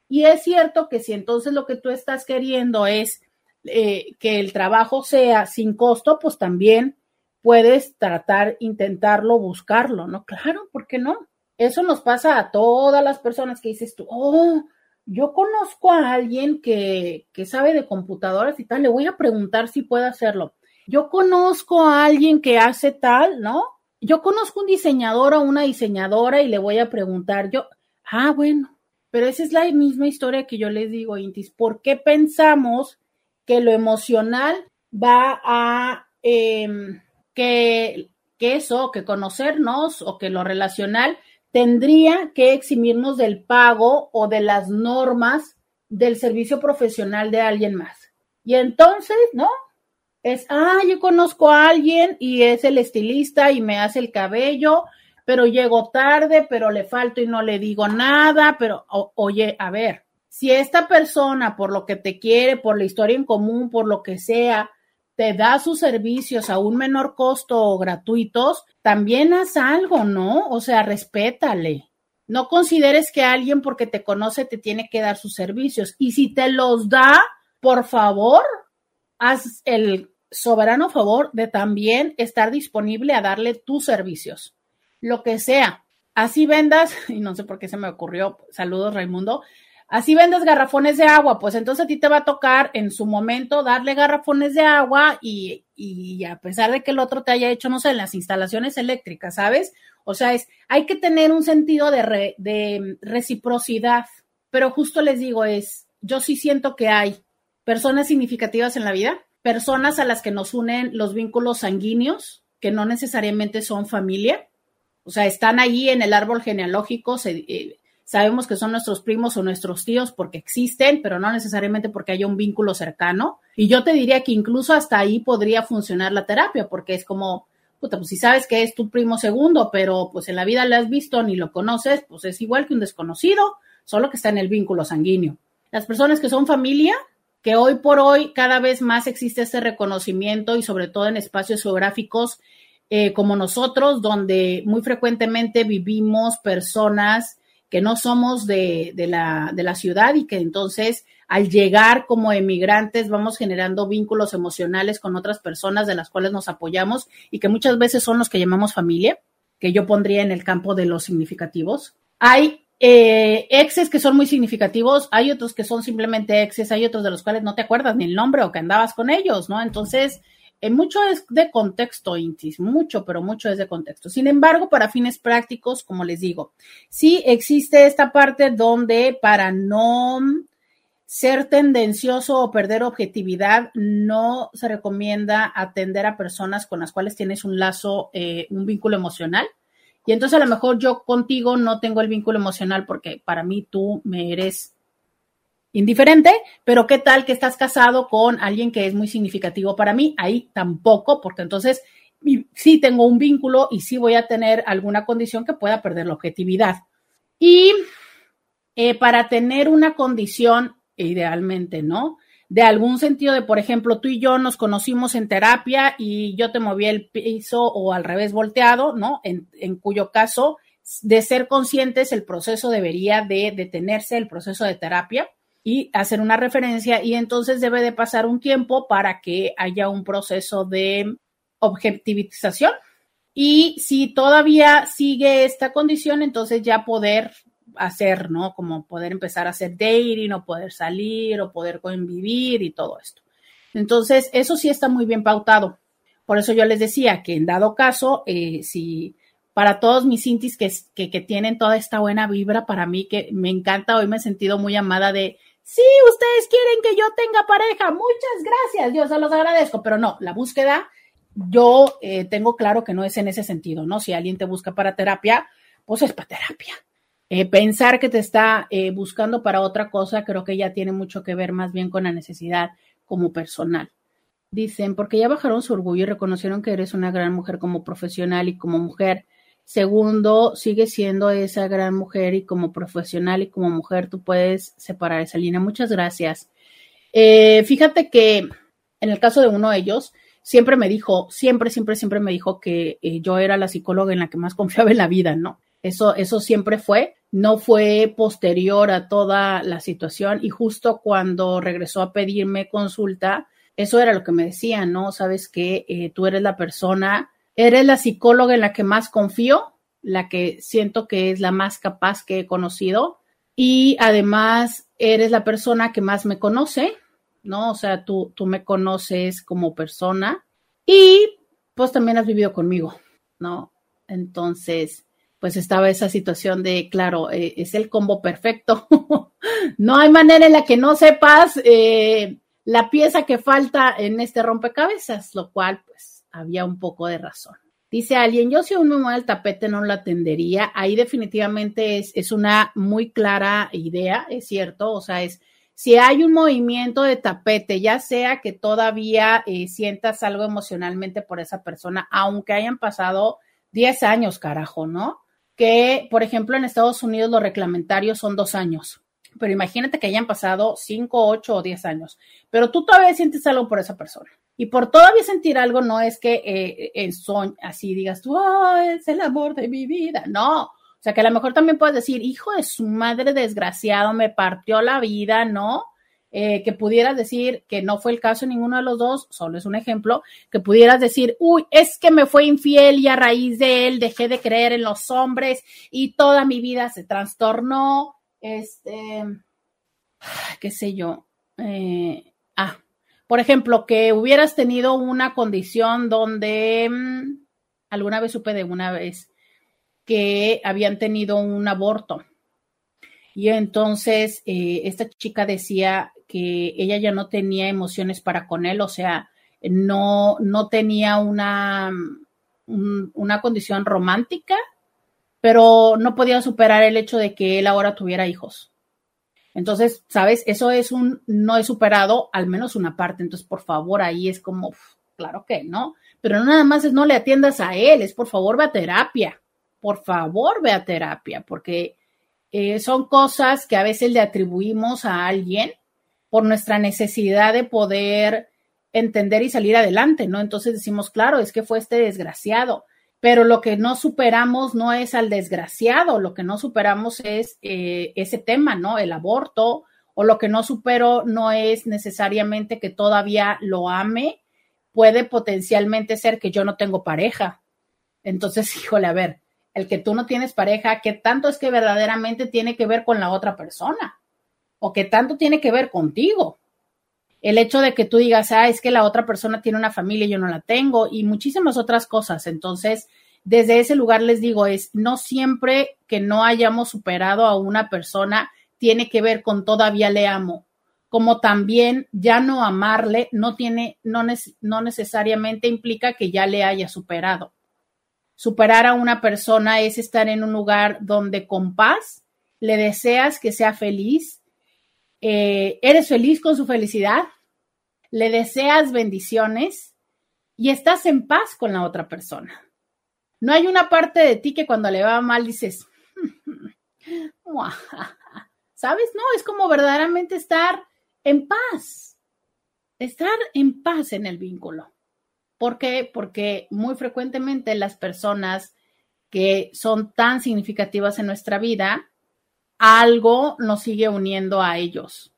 Y es cierto que si entonces lo que tú estás queriendo es eh, que el trabajo sea sin costo, pues también puedes tratar, intentarlo, buscarlo, ¿no? Claro, ¿por qué no? Eso nos pasa a todas las personas que dices tú, oh, yo conozco a alguien que, que sabe de computadoras y tal, le voy a preguntar si puede hacerlo. Yo conozco a alguien que hace tal, ¿no? Yo conozco un diseñador o una diseñadora y le voy a preguntar, yo, ah, bueno, pero esa es la misma historia que yo les digo, Intis, ¿por qué pensamos que lo emocional va a... Eh, que, eso, que conocernos o que lo relacional tendría que eximirnos del pago o de las normas del servicio profesional de alguien más. Y entonces, ¿no? Es, ah, yo conozco a alguien y es el estilista y me hace el cabello, pero llego tarde, pero le falto y no le digo nada, pero oye, a ver, si esta persona por lo que te quiere, por la historia en común, por lo que sea, te da sus servicios a un menor costo o gratuitos, también haz algo, ¿no? O sea, respétale. No consideres que alguien porque te conoce te tiene que dar sus servicios. Y si te los da, por favor, haz el soberano favor de también estar disponible a darle tus servicios. Lo que sea. Así vendas, y no sé por qué se me ocurrió, saludos Raimundo, Así vendes garrafones de agua, pues entonces a ti te va a tocar en su momento darle garrafones de agua y, y a pesar de que el otro te haya hecho, no sé, las instalaciones eléctricas, ¿sabes? O sea, es, hay que tener un sentido de, de reciprocidad, pero justo les digo, es, yo sí siento que hay personas significativas en la vida, personas a las que nos unen los vínculos sanguíneos, que no necesariamente son familia, o sea, están allí en el árbol genealógico, se, eh, sabemos que son nuestros primos o nuestros tíos porque existen, pero no necesariamente porque haya un vínculo cercano. Y yo te diría que incluso hasta ahí podría funcionar la terapia, porque es como, puta, pues si sabes que es tu primo segundo, pero pues en la vida le has visto ni lo conoces, pues es igual que un desconocido, solo que está en el vínculo sanguíneo. Las personas que son familia, que hoy por hoy cada vez más existe este reconocimiento y sobre todo en espacios geográficos eh, como nosotros, donde muy frecuentemente vivimos personas que no somos de, la, de la ciudad y que entonces al llegar como emigrantes vamos generando vínculos emocionales con otras personas de las cuales nos apoyamos y que muchas veces son los que llamamos familia, que yo pondría en el campo de los significativos. Hay eh, exes que son muy significativos, hay otros que son simplemente exes, hay otros de los cuales no te acuerdas ni el nombre o que andabas con ellos, ¿no? Entonces, eh, mucho es de contexto, Intis, mucho, pero mucho es de contexto. Sin embargo, para fines prácticos, como les digo, sí existe esta parte donde para no ser tendencioso o perder objetividad, no se recomienda atender a personas con las cuales tienes un lazo, eh, un vínculo emocional. Y entonces a lo mejor yo contigo no tengo el vínculo emocional porque para mí tú me eres indiferente, pero qué tal que estás casado con alguien que es muy significativo para mí, ahí tampoco, porque entonces sí tengo un vínculo y sí voy a tener alguna condición que pueda perder la objetividad. Y eh, para tener una condición, idealmente, ¿no? De algún sentido de, por ejemplo, tú y yo nos conocimos en terapia y yo te moví el piso o al revés volteado, ¿no? En, en cuyo caso, de ser conscientes, el proceso debería de detenerse, el proceso de terapia y hacer una referencia y entonces debe de pasar un tiempo para que haya un proceso de objetivización. Y si todavía sigue esta condición, entonces ya poder hacer, ¿no? Como poder empezar a hacer dating o poder salir o poder convivir y todo esto. Entonces, eso sí está muy bien pautado. Por eso yo les decía que en dado caso, eh, si para todos mis intis que, que, que, tienen toda esta buena vibra, para mí que me encanta, hoy me he sentido muy amada de, sí, ustedes quieren que yo tenga pareja, muchas gracias, yo se los agradezco, pero no, la búsqueda yo eh, tengo claro que no es en ese sentido, ¿no? Si alguien te busca para terapia, pues es para terapia. Eh, pensar que te está eh, buscando para otra cosa, creo que ya tiene mucho que ver más bien con la necesidad como personal. Dicen, porque ya bajaron su orgullo y reconocieron que eres una gran mujer como profesional y como mujer. Segundo, sigue siendo esa gran mujer y como profesional y como mujer tú puedes separar esa línea. Muchas gracias. fíjate que en el caso de uno de ellos, siempre me dijo, siempre, siempre, siempre me dijo que eh, yo era la psicóloga en la que más confiaba en la vida, ¿no? Eso, eso siempre fue, no fue posterior a toda la situación y justo cuando regresó a pedirme consulta, eso era lo que me decía, ¿no? Sabes que eh, tú eres la persona, eres la psicóloga en la que más confío, la que siento que es la más capaz que he conocido y además eres la persona que más me conoce, ¿no? O sea, tú, tú me conoces como persona y pues también has vivido conmigo, ¿no? Entonces, pues estaba esa situación de, claro, eh, es el combo perfecto. no hay manera en la que no sepas eh, la pieza que falta en este rompecabezas, lo cual, pues, había un poco de razón. Dice alguien, yo si me mueve el tapete no la atendería. Ahí definitivamente es, es una muy clara idea, es cierto, o sea, es si hay un movimiento de tapete, ya sea que todavía eh, sientas algo emocionalmente por esa persona, aunque hayan pasado 10 años, carajo, ¿no? Que, por ejemplo, en Estados Unidos los reglamentarios son dos años, pero imagínate que hayan pasado 5, 8 o 10 años, pero tú todavía sientes algo por esa persona. Y por todavía sentir algo no es que eh, son así digas tú, oh, es el amor de mi vida. No, o sea, que a lo mejor también puedes decir, hijo de su madre desgraciado, me partió la vida, ¿no? Eh, que pudieras decir que no fue el caso en ninguno de los dos, solo es un ejemplo, que pudieras decir, uy, es que me fue infiel y a raíz de él dejé de creer en los hombres y toda mi vida se trastornó, este, qué sé yo, eh, ah, por ejemplo, que hubieras tenido una condición donde mm, alguna vez supe de una vez que habían tenido un aborto. Y entonces eh, esta chica decía que ella ya no tenía emociones para con él, o sea, no, no tenía una, una condición romántica, pero no podía superar el hecho de que él ahora tuviera hijos. Entonces, ¿sabes? Eso es un, no he superado al menos una parte. Entonces, por favor, ahí es como, claro que no. Pero no nada más es no le atiendas a él, es por favor, ve a terapia por favor ve a terapia, porque eh, son cosas que a veces le atribuimos a alguien por nuestra necesidad de poder entender y salir adelante, ¿no? Entonces decimos, claro, es que fue este desgraciado, pero lo que no superamos no es al desgraciado, lo que no superamos es eh, ese tema, ¿no? El aborto, o lo que no supero no es necesariamente que todavía lo ame, puede potencialmente ser que yo no tengo pareja. Entonces, híjole, a ver, el que tú no tienes pareja, qué tanto es que verdaderamente tiene que ver con la otra persona o qué tanto tiene que ver contigo. El hecho de que tú digas, ah, es que la otra persona tiene una familia y yo no la tengo y muchísimas otras cosas. Entonces, desde ese lugar les digo, es no siempre que no hayamos superado a una persona tiene que ver con todavía le amo, como también ya no amarle no tiene, no, no necesariamente implica que ya le haya superado. Superar a una persona es estar en un lugar donde con paz le deseas que sea feliz eh, eres feliz con su felicidad, le deseas bendiciones y estás en paz con la otra persona. No hay una parte de ti que cuando le va mal dices, ¿sabes? No, es como verdaderamente estar en paz, estar en paz en el vínculo. ¿Por qué? Porque muy frecuentemente las personas que son tan significativas en nuestra vida, algo nos sigue uniendo a ellos.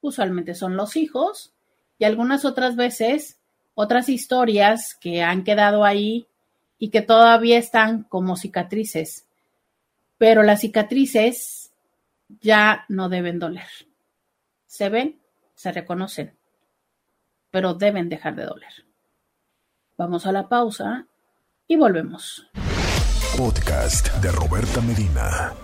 Usualmente son los hijos y algunas otras veces otras historias que han quedado ahí y que todavía están como cicatrices. Pero las cicatrices ya no deben doler. Se ven, se reconocen, pero deben dejar de doler. Vamos a la pausa y volvemos. Podcast de Roberta Medina.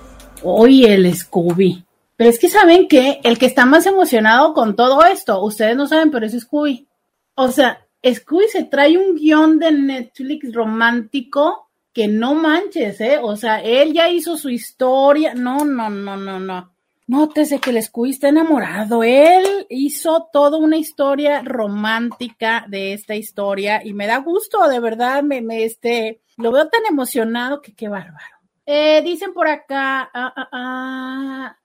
Hoy el Scooby. Pero es que saben que el que está más emocionado con todo esto, ustedes no saben, pero es Scooby. O sea, Scooby se trae un guion de Netflix romántico que no manches, ¿eh? O sea, él ya hizo su historia. No, no, no, no, no. Nótese que el Scooby está enamorado. Él hizo toda una historia romántica de esta historia y me da gusto, de verdad, me, me este, lo veo tan emocionado que qué bárbaro. Eh, dicen por acá, ah, ah, ah,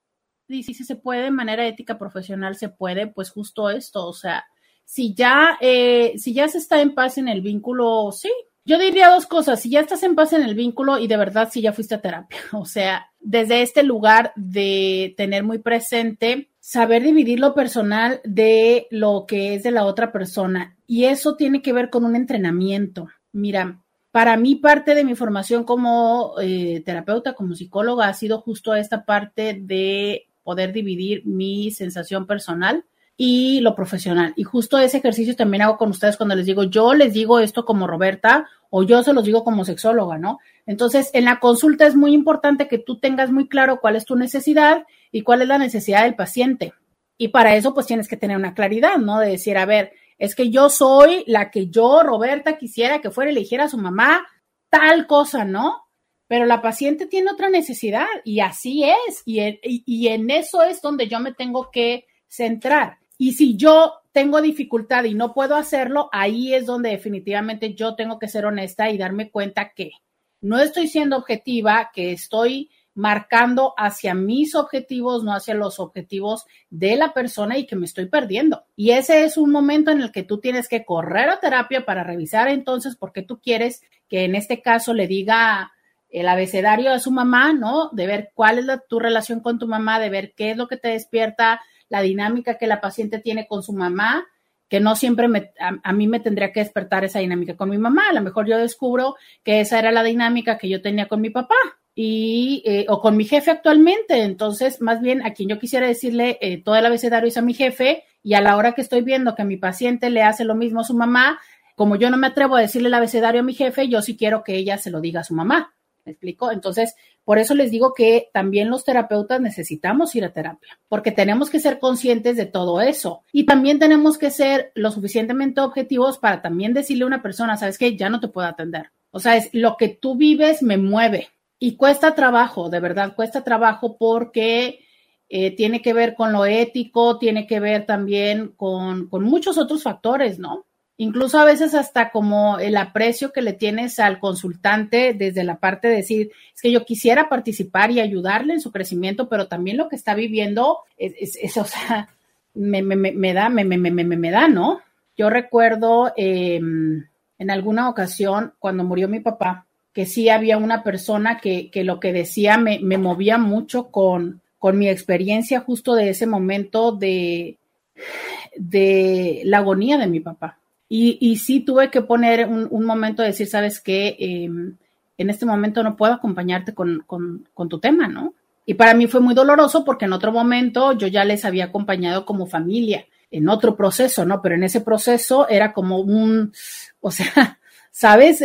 dice si se puede de manera ética profesional, se puede, pues justo esto, o sea, si ya, eh, si ya se está en paz en el vínculo, sí. Yo diría dos cosas, si ya estás en paz en el vínculo y de verdad si ya fuiste a terapia, o sea, desde este lugar de tener muy presente, saber dividir lo personal de lo que es de la otra persona. Y eso tiene que ver con un entrenamiento. Mira, para mí parte de mi formación como eh, terapeuta, como psicóloga, ha sido justo esta parte de poder dividir mi sensación personal y lo profesional. Y justo ese ejercicio también hago con ustedes cuando les digo, yo les digo esto como Roberta o yo se los digo como sexóloga, ¿no? Entonces, en la consulta es muy importante que tú tengas muy claro cuál es tu necesidad y cuál es la necesidad del paciente. Y para eso, pues tienes que tener una claridad, ¿no? De decir, a ver, es que yo soy la que yo, Roberta, quisiera que fuera y le dijera a su mamá tal cosa, ¿no? Pero la paciente tiene otra necesidad y así es. Y y en eso es donde yo me tengo que centrar. Y si yo tengo dificultad y no puedo hacerlo, ahí es donde definitivamente yo tengo que ser honesta y darme cuenta que no estoy siendo objetiva, que estoy marcando hacia mis objetivos, no hacia los objetivos de la persona y que me estoy perdiendo. Y ese es un momento en el que tú tienes que correr a terapia para revisar entonces por qué tú quieres que en este caso le diga el abecedario a su mamá, ¿no? De ver cuál es tu relación con tu mamá, de ver qué es lo que te despierta la dinámica que la paciente tiene con su mamá, que no siempre me, a, mí me tendría que despertar esa dinámica con mi mamá. A lo mejor yo descubro que esa era la dinámica que yo tenía con mi papá y, eh, o con mi jefe actualmente. Entonces, más bien a quien yo quisiera decirle todo el abecedario es a mi jefe y a la hora que estoy viendo que mi paciente le hace lo mismo a su mamá, como yo no me atrevo a decirle el abecedario a mi jefe, yo sí quiero que ella se lo diga a su mamá. ¿Me explico? Entonces, por eso les digo que también los terapeutas necesitamos ir a terapia, porque tenemos que ser conscientes de todo eso. Y también tenemos que ser lo suficientemente objetivos para también decirle a una persona, sabes que ya no te puedo atender. O sea, es lo que tú vives me mueve y cuesta trabajo, de verdad, cuesta trabajo porque eh, tiene que ver con lo ético, tiene que ver también con, con muchos otros factores, ¿no? incluso a veces hasta como el aprecio que le tienes al consultante desde la parte de decir, es que yo quisiera participar y ayudarle en su crecimiento, pero también lo que está viviendo es, o sea, me, me, me, da, me, me, me, me, da, ¿no? Yo recuerdo em, en alguna ocasión cuando murió mi papá, que sí había una persona que, que lo que decía me, me movía mucho con, con mi experiencia justo de ese momento de, de la agonía de mi papá y, y sí tuve que poner un, momento de decir, sabes qué, em, en este momento no puedo acompañarte con, con, tu tema, ¿no? Y para mí fue muy doloroso porque en otro momento yo ya les había acompañado como familia en otro proceso, ¿no? Pero en ese proceso era como un, o sea, ¿sabes?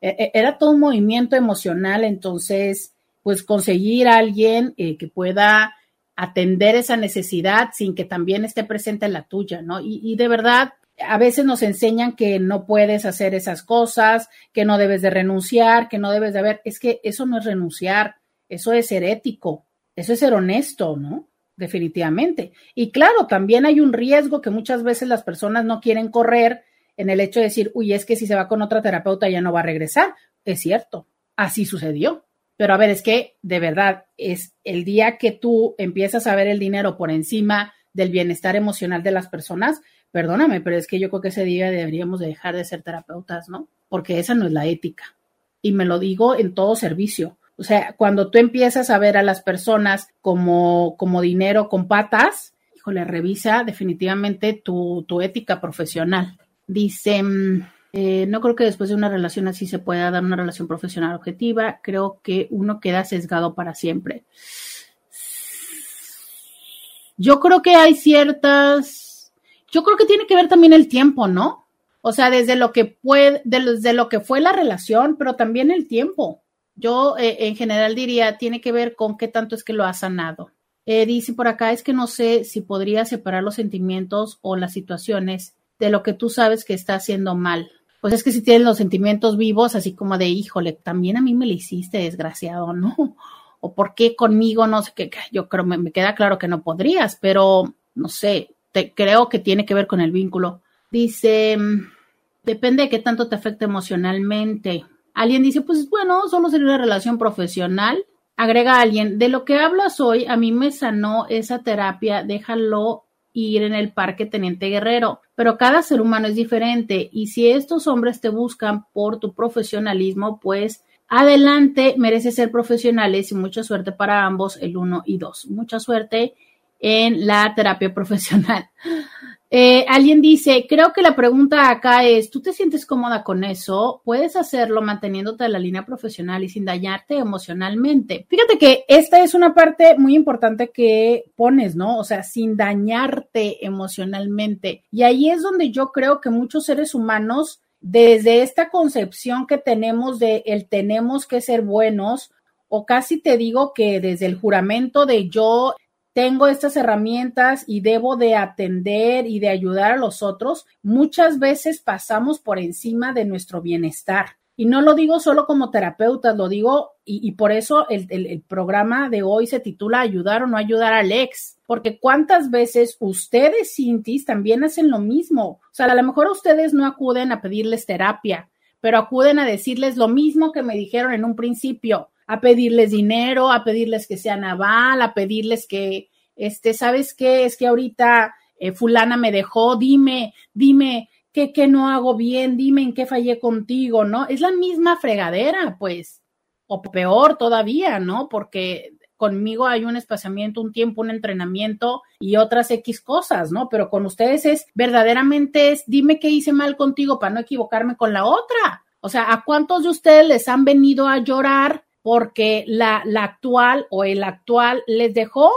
Era todo un movimiento emocional, entonces, pues conseguir a alguien eh, que pueda atender esa necesidad sin que también esté presente en la tuya, ¿no? Y, y de verdad, a veces nos enseñan que no puedes hacer esas cosas, que no debes de renunciar, que no debes de haber, es que eso no es renunciar, eso es ser ético, eso es ser honesto, ¿no? definitivamente. Y claro, también hay un riesgo que muchas veces las personas no quieren correr en el hecho de decir, uy, es que si se va con otra terapeuta ya no va a regresar. Es cierto, así sucedió. Pero a ver, es que de verdad es el día que tú empiezas a ver el dinero por encima del bienestar emocional de las personas, perdóname, pero es que yo creo que ese día deberíamos de dejar de ser terapeutas, ¿no? Porque esa no es la ética. Y me lo digo en todo servicio. O sea, cuando tú empiezas a ver a las personas como, como dinero con patas, híjole, revisa definitivamente tu, tu ética profesional. Dice, mm, eh, no creo que después de una relación así se pueda dar una relación profesional objetiva. Creo que uno queda sesgado para siempre. Yo creo que hay ciertas. Yo creo que tiene que ver también el tiempo, ¿no? O sea, desde lo que puede, desde lo que fue la relación, pero también el tiempo. Yo eh, en general diría, tiene que ver con qué tanto es que lo ha sanado. Eh, dice por acá, es que no sé si podría separar los sentimientos o las situaciones de lo que tú sabes que está haciendo mal pues es que si tienes los sentimientos vivos, así como de, híjole, también a mí me lo hiciste, desgraciado, ¿no? O por qué conmigo, no sé qué, yo creo, me, me queda claro que no podrías, pero no sé, te, creo que tiene que ver con el vínculo. Dice, mm, depende de qué tanto te afecta emocionalmente. Alguien dice, pues bueno, solo sería una relación profesional. Agrega alguien, de lo que hablas hoy, a mí me sanó esa terapia, déjalo ir en el parque Teniente Guerrero, pero cada ser humano es diferente y si estos hombres te buscan por tu profesionalismo, pues adelante, merece ser profesionales y mucha suerte para ambos, el uno y dos. Mucha suerte en la terapia profesional. Eh, alguien dice, creo que la pregunta acá es, ¿tú te sientes cómoda con eso? ¿Puedes hacerlo manteniéndote en la línea profesional y sin dañarte emocionalmente? Fíjate que esta es una parte muy importante que pones, ¿no? O sea, sin dañarte emocionalmente. Y ahí es donde yo creo que muchos seres humanos, desde esta concepción que tenemos de el tenemos que ser buenos, o casi te digo que desde el juramento de yo tengo estas herramientas y debo de atender y de ayudar a los otros, muchas veces pasamos por encima de nuestro bienestar. Y no lo digo solo como terapeuta, lo digo y, por eso el, el, programa de hoy se titula Ayudar o no ayudar al ex, porque cuántas veces ustedes, Cintis, también hacen lo mismo. O sea, a lo mejor ustedes no acuden a pedirles terapia, pero acuden a decirles lo mismo que me dijeron en un principio a pedirles dinero, a pedirles que sean aval, a pedirles que, este, ¿sabes qué? Es que ahorita eh, fulana me dejó, dime, dime, ¿qué, ¿qué no hago bien? Dime en qué fallé contigo, ¿no? Es la misma fregadera, pues, o peor todavía, ¿no? Porque conmigo hay un espaciamiento, un tiempo, un entrenamiento y otras X cosas, ¿no? Pero con ustedes es verdaderamente es, dime qué hice mal contigo para no equivocarme con la otra. O sea, ¿a cuántos de ustedes les han venido a llorar porque la, la actual o el actual les dejó.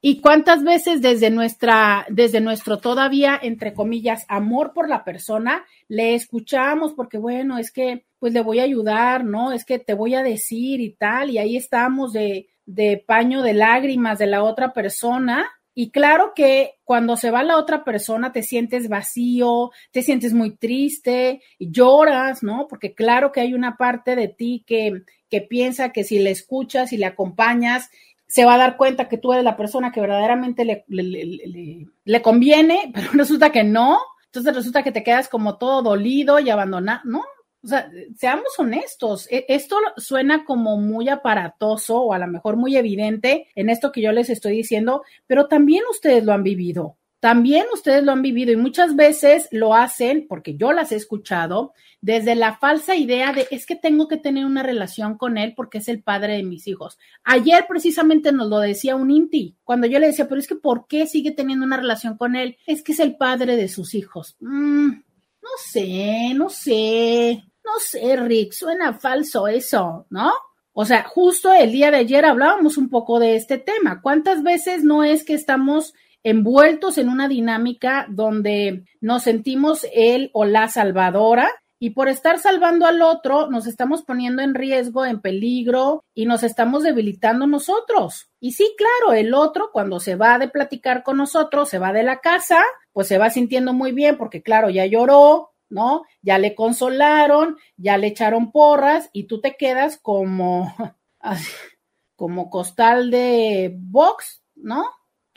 ¿Y cuántas veces desde nuestra, desde nuestro todavía, entre comillas, amor por la persona, le escuchamos porque, bueno, es que, pues le voy a ayudar, ¿no? Es que te voy a decir y tal, y ahí estamos de, de paño de lágrimas de la otra persona. Y claro que cuando se va la otra persona te sientes vacío, te sientes muy triste, lloras, ¿no? Porque claro que hay una parte de ti que, que piensa que si le escuchas y le acompañas, se va a dar cuenta que tú eres la persona que verdaderamente le, le, conviene, pero resulta que no. Entonces resulta que te quedas como todo dolido y abandonado, ¿no? O sea, seamos honestos, e, esto suena como muy aparatoso o a lo mejor muy evidente en esto que yo les estoy diciendo, pero también ustedes lo han vivido. También ustedes lo han vivido y muchas veces lo hacen, porque yo las he escuchado, desde la falsa idea de es que tengo que tener una relación con él porque es el padre de mis hijos. Ayer precisamente nos lo decía un Inti, cuando yo le decía, pero es que ¿por qué sigue teniendo una relación con él? Es que es el padre de sus hijos. Mm, no sé, no sé, no sé, Rick, suena falso eso, ¿no? O sea, justo el día de ayer hablábamos un poco de este tema. ¿Cuántas veces no es que estamos envueltos en una dinámica donde nos sentimos él o la salvadora y por estar salvando al otro nos estamos poniendo en riesgo, en peligro y nos estamos debilitando nosotros. Y sí, claro, el otro cuando se va de platicar con nosotros, se va de la casa, pues se va sintiendo muy bien porque claro, ya lloró, ¿no? Ya le consolaron, ya le echaron porras y tú te quedas como como costal de box, ¿no?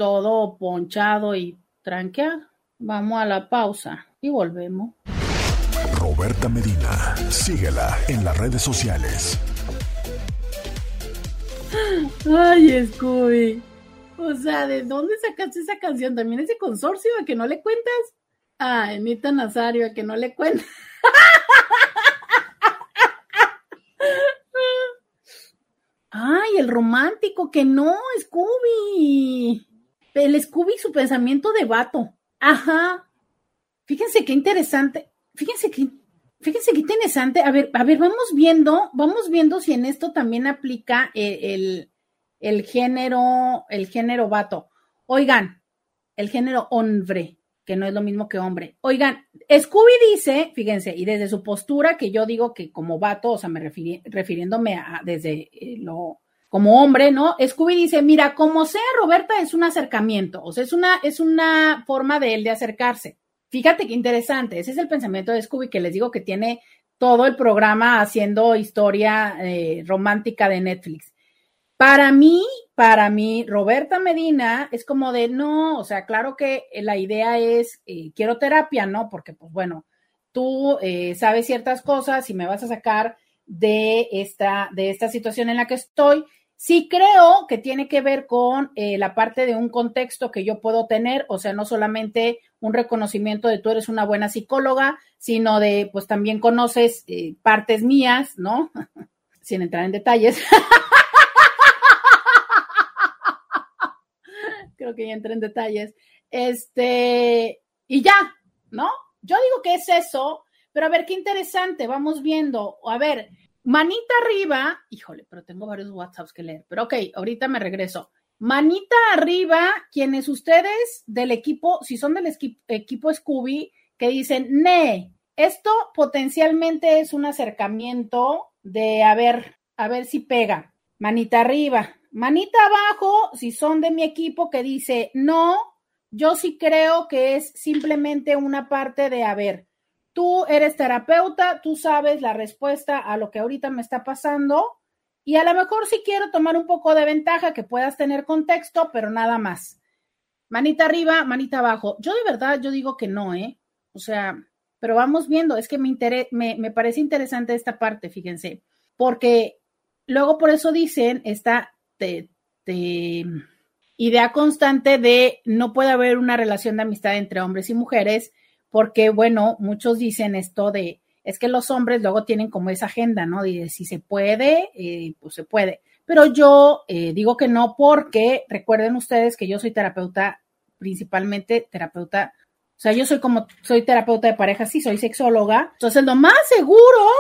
Todo ponchado y tranqueado. Vamos a la pausa y volvemos. Roberta Medina, síguela en las redes sociales. Ay, Scooby. O sea, ¿de dónde sacaste esa canción? ¿También ese consorcio a que no le cuentas? Ah, Anita Nazario, a que no le cuentas. Ay, el romántico, que no, Scooby. El Scooby, su pensamiento de vato. Ajá. Fíjense qué interesante. Fíjense qué, fíjense qué interesante. A ver, a ver, vamos viendo, vamos viendo si en esto también aplica el, el género, el género vato. Oigan, el género hombre, que no es lo mismo que hombre. Oigan, Scooby dice, fíjense, y desde su postura, que yo digo que como vato, o sea, me refiriéndome a desde eh, lo como hombre, ¿no? Scooby dice, mira, como sea Roberta es un acercamiento, o sea, es una, es una forma de él de acercarse. Fíjate qué interesante, ese es el pensamiento de Scooby que les digo que tiene todo el programa haciendo historia eh, romántica de Netflix. Para mí, para mí, Roberta Medina es como de, no, o sea, claro que la idea es, eh, quiero terapia, ¿no? Porque, pues bueno, tú eh, sabes ciertas cosas y me vas a sacar de esta, de esta situación en la que estoy Sí creo que tiene que ver con eh, la parte de un contexto que yo puedo tener, o sea, no solamente un reconocimiento de tú eres una buena psicóloga, sino de, pues también conoces eh, partes mías, ¿no? Sin entrar en detalles. Creo que ya entré en detalles. Este, y ya, ¿no? Yo digo que es eso, pero a ver, qué interesante, vamos viendo. A ver, Manita arriba, híjole, pero tengo varios WhatsApps que leer, pero ok, ahorita me regreso. Manita arriba, quienes ustedes del equipo, si son del equipo Scooby, que dicen, ne, esto potencialmente es un acercamiento de a ver, a ver si pega. Manita arriba. Manita abajo, si son de mi equipo que dice, no, yo sí creo que es simplemente una parte de, a ver, Tú eres terapeuta, tú sabes la respuesta a lo que ahorita me está pasando y a lo mejor sí quiero tomar un poco de ventaja que puedas tener contexto, pero nada más. Manita arriba, manita abajo. Yo de verdad, yo digo que no, ¿eh? O sea, pero vamos viendo, es que me, me, me parece interesante esta parte, fíjense, porque luego por eso dicen esta idea constante de no puede haber una relación de amistad entre hombres y mujeres porque, bueno, muchos dicen esto de, es que los hombres luego tienen como esa agenda, ¿no? De si se puede, eh, pues se puede. Pero yo eh, digo que no porque recuerden ustedes que yo soy terapeuta, principalmente terapeuta, o sea, yo soy como, soy terapeuta de pareja, sí, soy sexóloga. Entonces, lo más seguro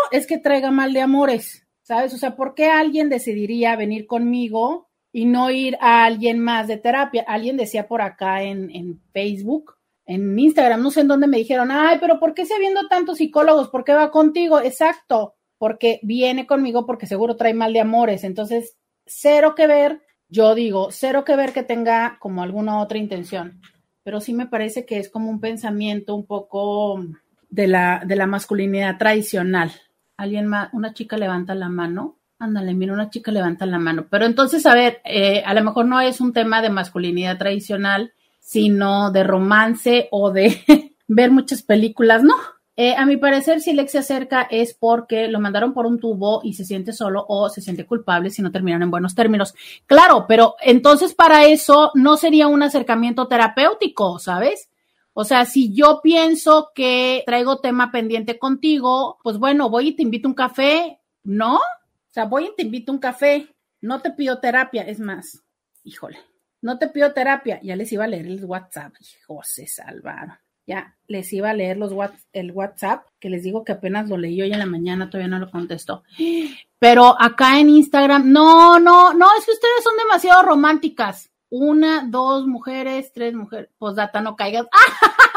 es que traiga mal de amores, ¿sabes? O sea, ¿por qué alguien decidiría venir conmigo y no ir a alguien más de terapia? Alguien decía por acá en, en Facebook, en Instagram, no sé en dónde me dijeron, ay, pero ¿por qué se viendo tantos psicólogos? ¿Por qué va contigo? Exacto, porque viene conmigo porque seguro trae mal de amores. Entonces, cero que ver, yo digo, cero que ver que tenga como alguna otra intención. Pero sí me parece que es como un pensamiento un poco de la, de la masculinidad tradicional. Alguien más, una chica levanta la mano. Ándale, mira, una chica levanta la mano. Pero entonces, a ver, eh, a lo mejor no es un tema de masculinidad tradicional, sino de romance o de ver muchas películas, no. Eh, a mi parecer, si Lex se acerca es porque lo mandaron por un tubo y se siente solo o se siente culpable si no terminaron en buenos términos. Claro, pero entonces para eso no sería un acercamiento terapéutico, ¿sabes? O sea, si yo pienso que traigo tema pendiente contigo, pues bueno, voy y te invito un café, ¿no? O sea, voy y te invito un café, no te pido terapia, es más, híjole, no te pido terapia. Ya les iba a leer el WhatsApp. Hijo, se salvaron. Ya les iba a leer los el WhatsApp, que les digo que apenas lo leí hoy en la mañana, todavía no lo contestó. Pero acá en Instagram, no, no, no, es que ustedes son demasiado románticas. Una, dos mujeres, tres mujeres. Pues data, no caigas.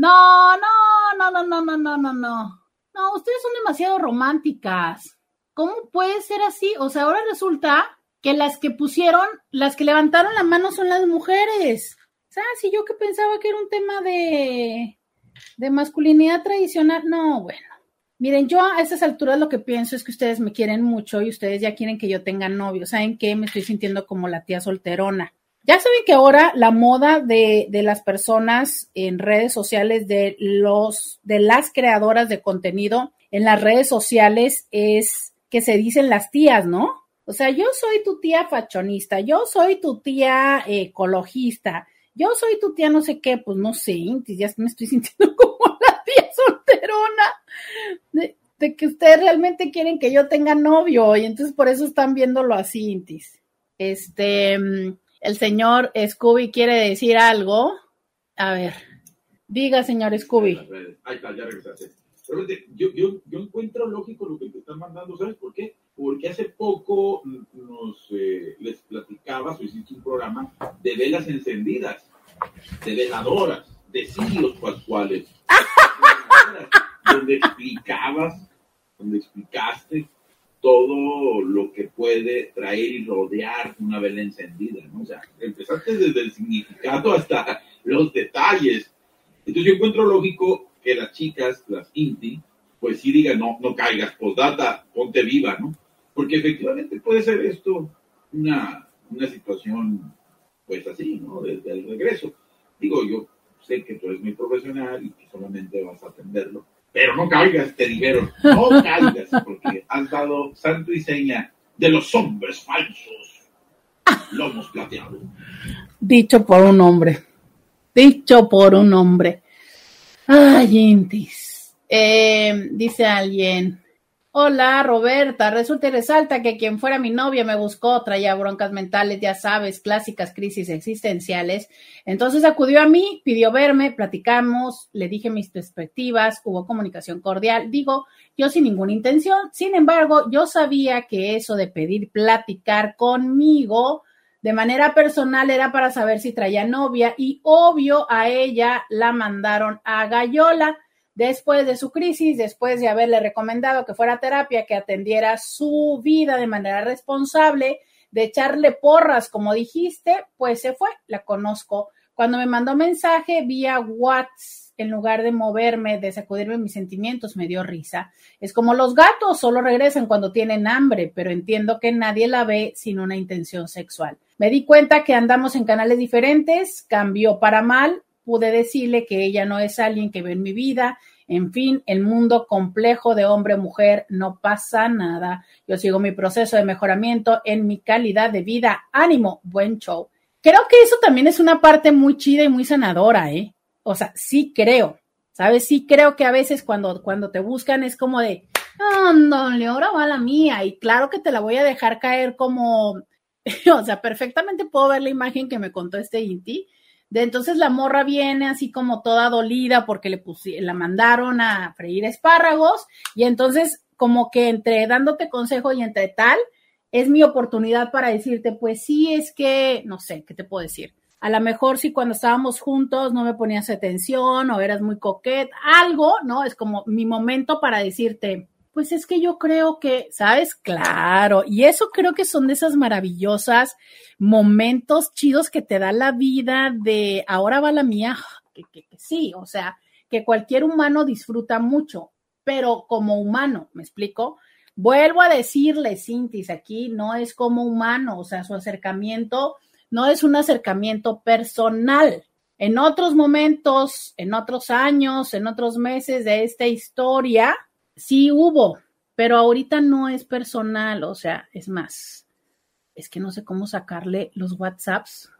No, no, no, no, no, no, no, no, no. No, ustedes son demasiado románticas. ¿Cómo puede ser así? O sea, ahora resulta que las que pusieron, las que levantaron la mano son las mujeres. Sea, si yo que pensaba que era un tema de, de masculinidad tradicional, no, bueno. Miren, yo a estas alturas lo que pienso es que ustedes me quieren mucho y ustedes ya quieren que yo tenga novio. ¿Saben qué? Me estoy sintiendo como la tía solterona. Ya saben que ahora la moda de, de, las personas en redes sociales, de los, de las creadoras de contenido en las redes sociales es que se dicen las tías, ¿no? O sea, yo soy tu tía fachonista, yo soy tu tía ecologista, yo soy tu tía no sé qué, pues no sé, ya me estoy sintiendo como la tía solterona, de, que ustedes realmente quieren que yo tenga novio y entonces por eso están viéndolo así, Intis. Este, el señor Scooby quiere decir algo. A ver, diga, señor Scooby. Ahí está, ya regresaste. Yo, yo, yo, encuentro lógico lo que te están mandando, ¿sabes por qué? Porque hace poco nos eh, les platicabas o hiciste un programa de velas encendidas, de veladoras, de cirios pascuales, donde explicabas, donde explicaste todo lo que puede traer y rodear una vela encendida, ¿no? O sea, empezaste desde el significado hasta los detalles. Entonces yo encuentro lógico que las chicas, las inti, pues sí digan, no, no caigas, data, ponte viva, ¿no? Porque efectivamente puede ser esto una, una situación, pues así, ¿no? Desde el regreso. Digo, yo sé que tú eres muy profesional y que solamente vas a atenderlo, pero no caigas, te dijeron, no caigas, porque has dado santo y seña de los hombres falsos. Lomos plateados. Dicho por un hombre. Dicho por un hombre. Ay, Intis. Eh, dice alguien. Hola, Roberta. Resulta y resalta que quien fuera mi novia me buscó, traía broncas mentales, ya sabes, clásicas crisis existenciales. Entonces acudió a mí, pidió verme, platicamos, le dije mis perspectivas, hubo comunicación cordial. Digo, yo sin ninguna intención. Sin embargo, yo sabía que eso de pedir platicar conmigo de manera personal era para saber si traía novia y obvio a ella la mandaron a Gallola después de su crisis, después de haberle recomendado que fuera a terapia, que atendiera su vida de manera responsable, de echarle porras, como dijiste, pues se fue, la conozco. Cuando me mandó mensaje vía WhatsApp, en lugar de moverme, de sacudirme mis sentimientos, me dio risa. Es como los gatos, solo regresan cuando tienen hambre, pero entiendo que nadie la ve sin una intención sexual. Me di cuenta que andamos en canales diferentes, cambió para mal, pude decirle que ella no es alguien que ve en mi vida. En fin, el mundo complejo de hombre-mujer no pasa nada. Yo sigo mi proceso de mejoramiento en mi calidad de vida. Ánimo, buen show. Creo que eso también es una parte muy chida y muy sanadora, ¿eh? O sea, sí creo, ¿sabes? Sí creo que a veces cuando, cuando te buscan es como de, ándale, ahora va la mía. Y claro que te la voy a dejar caer como o sea, perfectamente puedo ver la imagen que me contó este Inti. De entonces la morra viene así como toda dolida porque le la mandaron a freír espárragos y entonces como que entre dándote consejo y entre tal, es mi oportunidad para decirte, pues sí, es que, no sé, ¿qué te puedo decir? A lo mejor si cuando estábamos juntos no me ponías atención o eras muy coquet, algo, ¿no? Es como mi momento para decirte, pues es que yo creo que, ¿sabes? Claro, y eso creo que son de esas maravillosas momentos chidos que te da la vida de ahora va la mía, que, que, sí, o sea, que cualquier humano disfruta mucho, pero como humano, ¿me explico? Vuelvo a decirle, Cintis, aquí no es como humano, o sea, su acercamiento no es un acercamiento personal. En otros momentos, en otros años, en otros meses de esta historia, sí hubo, pero ahorita no es personal, o sea, es más, es que no sé cómo sacarle los WhatsApps.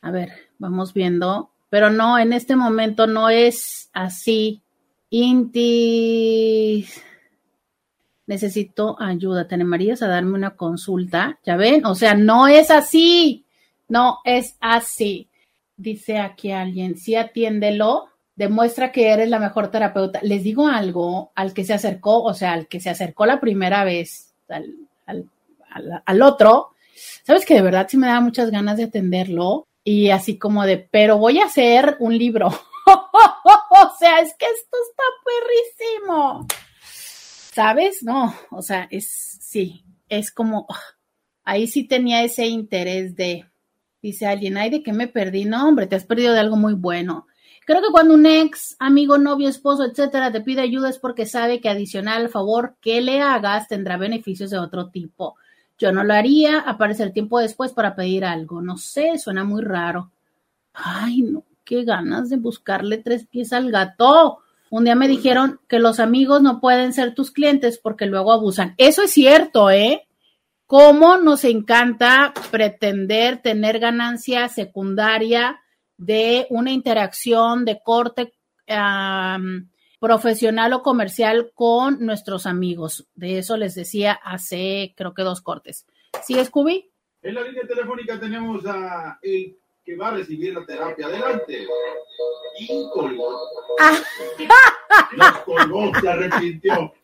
A ver, vamos viendo, pero no, en este momento no es así. Inti, necesito ayuda. ¿Te animarías a darme una consulta? ¿Ya ven? O sea, no es así. No es así. Dice aquí alguien, sí atiéndelo demuestra que eres la mejor terapeuta. Les digo algo, al que se acercó, o sea, al que se acercó la primera vez al, otro, sabes que de verdad sí me da muchas ganas de atenderlo y así como de, pero voy a hacer un libro. o sea, es que esto está perrísimo. ¿Sabes? No, o sea, es, sí, es como, ahí sí tenía ese interés de, dice alguien, ay, ¿de qué me perdí? No, hombre, te has perdido de algo muy bueno Creo que cuando un ex, amigo, novio, esposo, etcétera, te pide ayuda es porque sabe que adicional al favor que le hagas tendrá beneficios de otro tipo. Yo no lo haría, aparecer tiempo después para pedir algo. No sé, suena muy raro. Ay, no, qué ganas de buscarle tres pies al gato. Un día me dijeron que los amigos no pueden ser tus clientes porque luego abusan. Eso es cierto, ¿eh? Cómo nos encanta pretender tener ganancia secundaria de una interacción de corte um, profesional o comercial con nuestros amigos. De eso les decía hace, creo que dos cortes. ¿Sí, Scooby? En la línea telefónica tenemos a el que va a recibir la terapia. Adelante. Y colgó. Nos colgó, se arrepintió.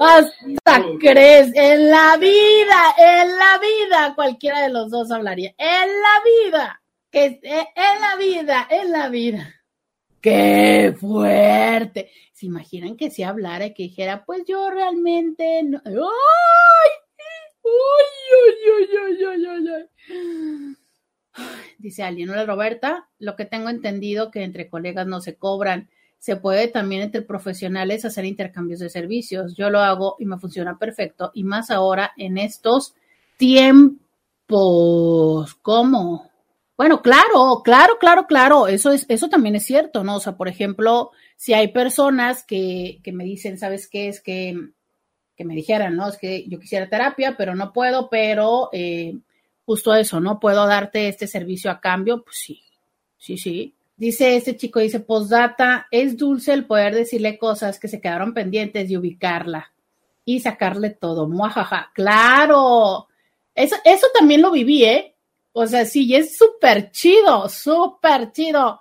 Hasta crees, en la vida, en la vida, cualquiera de los dos hablaría. En la vida que en la vida, en la vida. ¡Qué fuerte! ¿Se imaginan que si hablara y que dijera, pues yo realmente no. ¡Ay! ¡Ay, ay, ay, ay, ay, ay! Dice alguien, hola Roberta, lo que tengo entendido que entre colegas no se cobran. Se puede también entre profesionales hacer intercambios de servicios. Yo lo hago y me funciona perfecto. Y más ahora en estos tiempos. ¿Cómo? Bueno, claro, claro, claro, claro, eso es, eso también es cierto, ¿no? O sea, por ejemplo, si hay personas que, que me dicen, ¿sabes qué? Es que, que me dijeran, ¿no? Es que yo quisiera terapia, pero no puedo, pero eh, justo eso, ¿no? Puedo darte este servicio a cambio, pues sí, sí, sí. Dice este chico, dice, postdata, es dulce el poder decirle cosas que se quedaron pendientes y ubicarla y sacarle todo, muajaja, claro. Eso, eso también lo viví, ¿eh? O sea, sí, es súper chido, súper chido.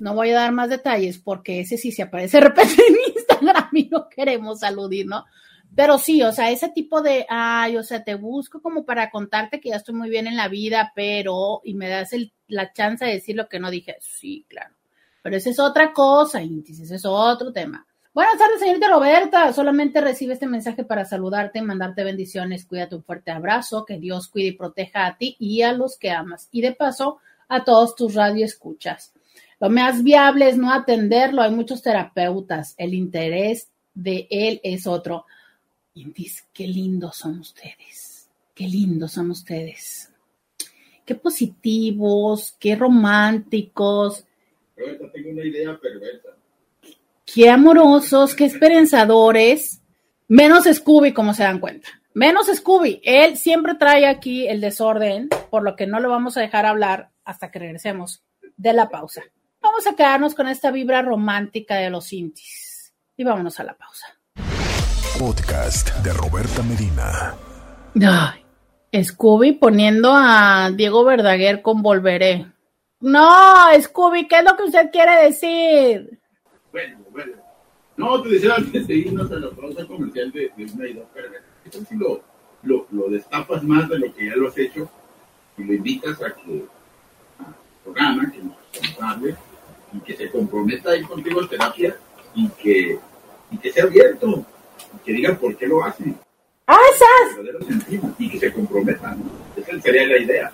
No voy a dar más detalles porque ese sí se aparece de repente en Instagram y no queremos aludir, ¿no? Pero sí, o sea, ese tipo de, ay, o sea, te busco como para contarte que ya estoy muy bien en la vida, pero, y me das el, la chance de decir lo que no dije. Sí, claro. Pero esa es otra cosa, Intis, ese es otro tema. Buenas tardes, señorita Roberta. Solamente recibe este mensaje para saludarte mandarte bendiciones. Cuídate un fuerte abrazo. Que Dios cuide y proteja a ti y a los que amas. Y de paso, a todos tus radioescuchas. Lo más viable es no atenderlo. Hay muchos terapeutas. El interés de él es otro. Indis, qué lindos son ustedes. Qué lindos son ustedes. Qué positivos, qué románticos. Roberta, tengo una idea perversa qué amorosos, qué esperanzadores, menos Scooby, como se dan cuenta. Menos Scooby, él siempre trae aquí el desorden, por lo que no lo vamos a dejar hablar hasta que regresemos de la pausa. Vamos a quedarnos con esta vibra romántica de los intis y vámonos a la pausa. Podcast de Roberta Medina. Ay, Scooby poniendo a Diego Verdaguer con Volveré. No, Scooby, ¿qué es lo que usted quiere decir? Bueno, bueno. No, te decía antes de irnos a la pausa comercial de, de una idea perversa. Si lo, lo, lo, destapas más de lo que ya lo has hecho y lo invitas a que a programa, que nos hable y que se comprometa ahí contigo en terapia y que, y que sea abierto y que diga por qué lo hace. ¡Ah, esas! Y que se comprometa. Esa sería la idea.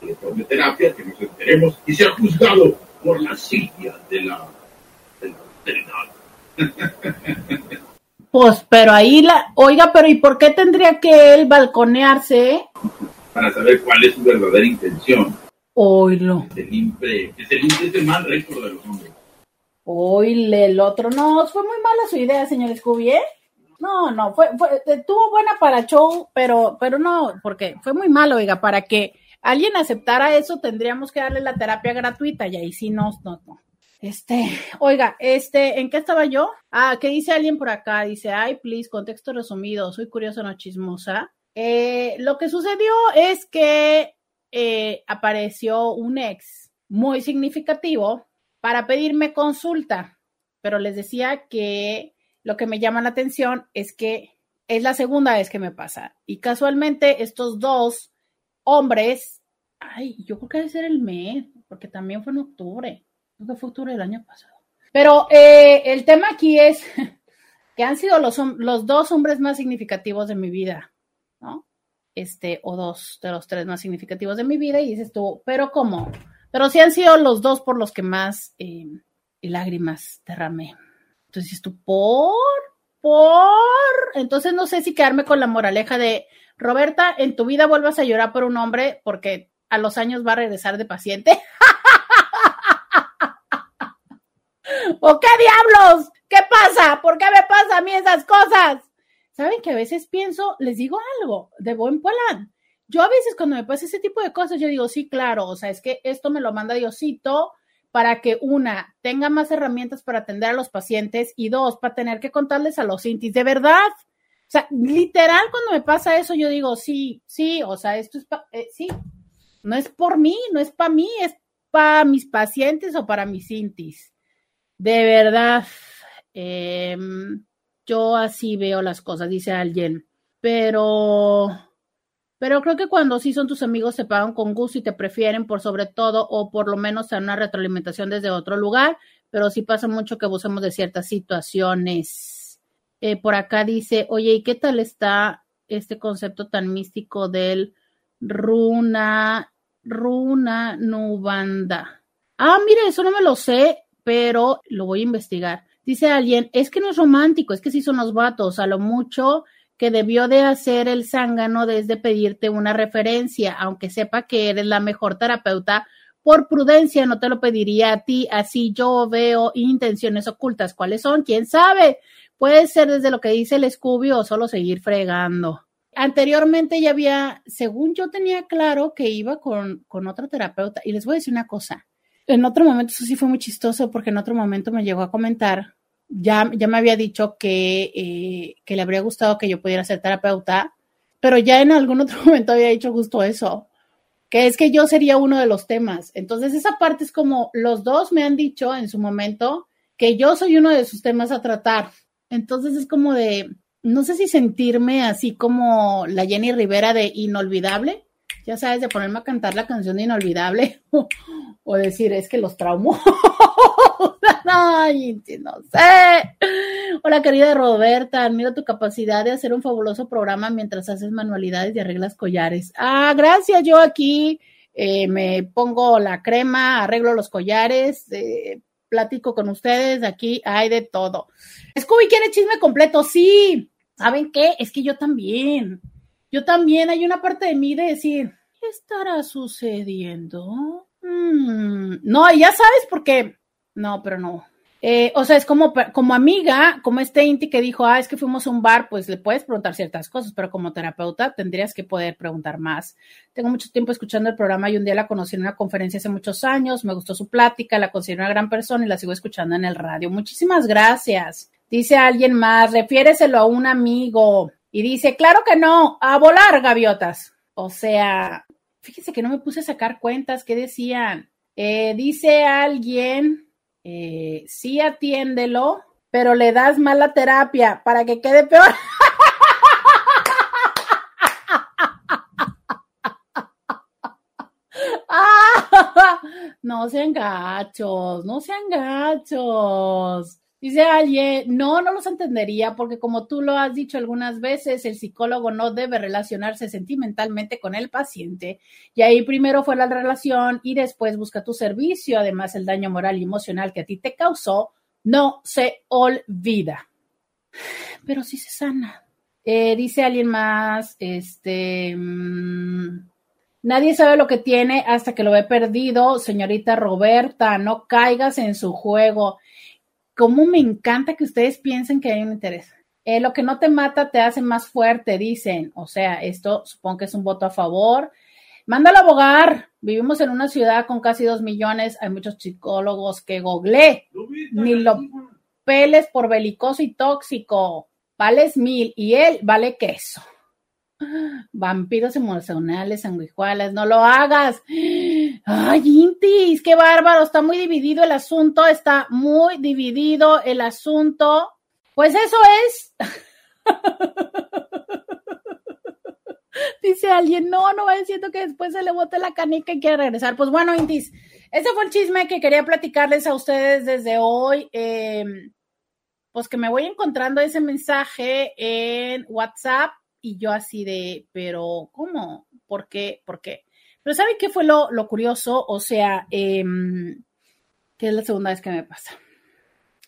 Que tome terapia, que nos enteremos y sea juzgado por la silla de la pues, pero ahí la, oiga, pero ¿y por qué tendría que él balconearse? Para saber cuál es su verdadera intención. Oílo. Es el, impre, es el, es el mal récord de los hombres. Oíle, el otro. No, fue muy mala su idea, señor Scooby, ¿eh? No, no, fue, fue, tuvo buena para show, pero, pero no, porque fue muy malo, oiga, para que alguien aceptara eso tendríamos que darle la terapia gratuita y ahí sí no, no, no. Este, oiga, este, ¿en qué estaba yo? Ah, ¿qué dice alguien por acá? Dice, ay, please, contexto resumido, soy curiosa, no chismosa. Eh, lo que sucedió es que eh, apareció un ex muy significativo para pedirme consulta, pero les decía que lo que me llama la atención es que es la segunda vez que me pasa y casualmente estos dos hombres, ay, yo creo que debe ser el mes, porque también fue en octubre creo fue del año pasado. Pero eh, el tema aquí es que han sido los, los dos hombres más significativos de mi vida, ¿no? Este, o dos de los tres más significativos de mi vida, y dices tú, pero ¿cómo? Pero sí han sido los dos por los que más eh, lágrimas derramé. Entonces, tú, por, por. Entonces, no sé si quedarme con la moraleja de Roberta, en tu vida vuelvas a llorar por un hombre porque a los años va a regresar de paciente. ¿O qué diablos? ¿Qué pasa? ¿Por qué me pasa a mí esas cosas? Saben que a veces pienso, les digo algo de buen plan. Yo a veces cuando me pasa ese tipo de cosas, yo digo, sí, claro, o sea, es que esto me lo manda Diosito para que una tenga más herramientas para atender a los pacientes y dos, para tener que contarles a los intis. De verdad, o sea, literal, cuando me pasa eso, yo digo, sí, sí, o sea, esto es, eh, sí, no es por mí, no es para mí, es para mis pacientes o para mis intis. De verdad, em, yo así veo las cosas, dice alguien, pero, pero creo que cuando sí son tus amigos se pagan con gusto y te prefieren por sobre todo o por lo menos a una retroalimentación desde otro lugar, pero sí pasa mucho que abusemos de ciertas situaciones. Eh, por acá dice, oye, ¿y qué tal está este concepto tan místico del runa, runa nubanda? Ah, mire, eso no me lo sé pero lo voy a investigar. Dice alguien, es que no es romántico, es que sí son los vatos, a lo mucho que debió de hacer el zángano desde pedirte una referencia, aunque sepa que eres la mejor terapeuta, por prudencia no te lo pediría a ti, así yo veo intenciones ocultas. ¿Cuáles son? ¿Quién sabe? Puede ser desde lo que dice el Scooby o solo seguir fregando. Anteriormente ya había, según yo tenía claro que iba con, con otra terapeuta, y les voy a decir una cosa, en otro momento, eso sí fue muy chistoso porque en otro momento me llegó a comentar, ya, ya me había dicho que, eh, que le habría gustado que yo pudiera ser terapeuta, pero ya en algún otro momento había dicho justo eso, que es que yo sería uno de los temas. Entonces, esa parte es como los dos me han dicho en su momento que yo soy uno de sus temas a tratar. Entonces, es como de, no sé si sentirme así como la Jenny Rivera de Inolvidable, ya sabes, de ponerme a cantar la canción de Inolvidable o decir, es que los traumó. Ay, no sé. Hola, querida Roberta, admiro tu capacidad de hacer un fabuloso programa mientras haces manualidades y arreglas collares. Ah, gracias, yo aquí eh, me pongo la crema, arreglo los collares, eh, platico con ustedes, aquí hay de todo. Scooby quiere chisme completo, sí. ¿Saben qué? Es que yo también. Yo también hay una parte de mí de decir, ¿qué estará sucediendo? Mm, no, ya sabes por qué. No, pero no. Eh, o sea, es como, como amiga, como este Inti que dijo, ah, es que fuimos a un bar, pues le puedes preguntar ciertas cosas, pero como terapeuta tendrías que poder preguntar más. Tengo mucho tiempo escuchando el programa y un día la conocí en una conferencia hace muchos años, me gustó su plática, la considero una gran persona y la sigo escuchando en el radio. Muchísimas gracias. Dice alguien más, refiéreselo a un amigo. Y dice, claro que no, a volar gaviotas. O sea, fíjense que no me puse a sacar cuentas, ¿qué decían? Eh, dice alguien, eh, sí atiéndelo, pero le das mala terapia para que quede peor. no sean gachos, no sean gachos. Dice alguien, no, no los entendería porque como tú lo has dicho algunas veces, el psicólogo no debe relacionarse sentimentalmente con el paciente y ahí primero fue la relación y después busca tu servicio. Además, el daño moral y emocional que a ti te causó no se olvida, pero sí se sana. Eh, dice alguien más, este, mmm, nadie sabe lo que tiene hasta que lo ve perdido. Señorita Roberta, no caigas en su juego cómo me encanta que ustedes piensen que hay un interés. Eh, lo que no te mata te hace más fuerte, dicen. O sea, esto supongo que es un voto a favor. Mándalo a abogar. Vivimos en una ciudad con casi dos millones. Hay muchos psicólogos que gogle. Ni lo peles por belicoso y tóxico. Vales mil y él vale queso. Vampiros emocionales, sanguijuelas, no lo hagas. Ay, Intis, qué bárbaro, está muy dividido el asunto, está muy dividido el asunto. Pues eso es. Dice alguien, no, no va diciendo que después se le bote la canica y quiere regresar. Pues bueno, Intis, ese fue el chisme que quería platicarles a ustedes desde hoy. Em, pues que me voy encontrando ese mensaje en WhatsApp y yo así de, pero ¿cómo? ¿Por qué? ¿Por qué? Pero ¿saben qué fue lo, lo curioso? O sea, em, que es la segunda vez que me pasa.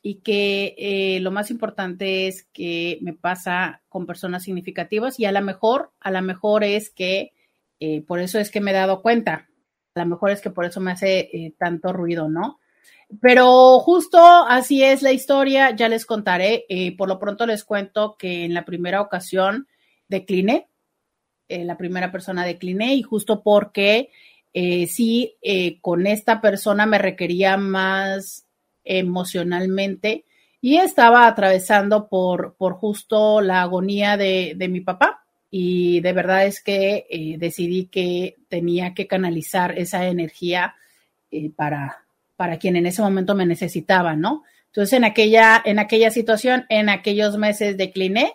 Y que eh, lo más importante es que me pasa con personas significativas y a lo mejor, a lo mejor es que, eh, por eso es que me he dado cuenta, a lo mejor es que por eso me hace eh, tanto ruido, ¿no? Pero justo así es la historia, ya les contaré. por lo pronto les cuento que en la primera ocasión decliné, la primera persona decliné y justo porque eh, sí, eh, con esta persona me requería más emocionalmente y estaba atravesando por, por justo la agonía de, mi papá y de verdad es que eh, decidí que tenía que canalizar esa energía para, para quien en ese momento me necesitaba, ¿no? Entonces en aquella, en aquella situación, en aquellos meses decliné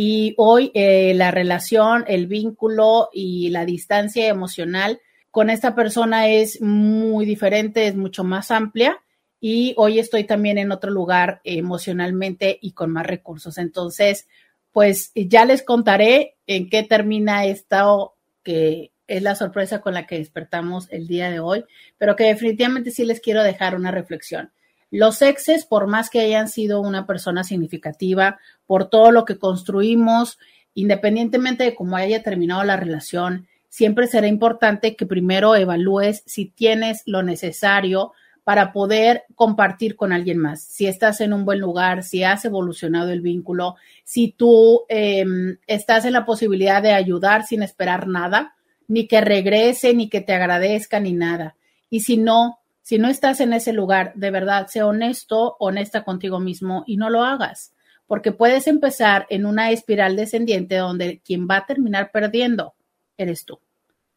y hoy la relación, el vínculo y la distancia emocional con esta persona es muy diferente, es mucho más amplia y hoy estoy también en otro lugar emocionalmente y con más recursos. Entonces, pues ya les contaré en qué termina esto que es la sorpresa con la que despertamos el día de hoy, pero que definitivamente sí les quiero dejar una reflexión. Los exes, por más que hayan sido una persona significativa, por todo lo que construimos, independientemente de cómo haya terminado la relación, siempre será importante que primero evalúes si tienes lo necesario para poder compartir con alguien más. Si estás en un buen lugar, si has evolucionado el vínculo, si tú em, estás en la posibilidad de ayudar sin esperar nada, ni que regrese, ni que te agradezca, ni nada. Y si no, si no estás en ese lugar, de verdad, sé honesto, honesta contigo mismo y no lo hagas, porque puedes empezar en una espiral descendiente donde quien va a terminar perdiendo eres tú.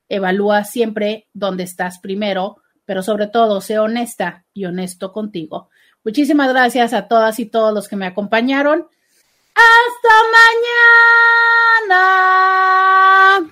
Evalúa siempre dónde estás primero, pero sobre todo sé honesta y honesto contigo. Muchísimas gracias a todas y todos los que me acompañaron. Hasta mañana.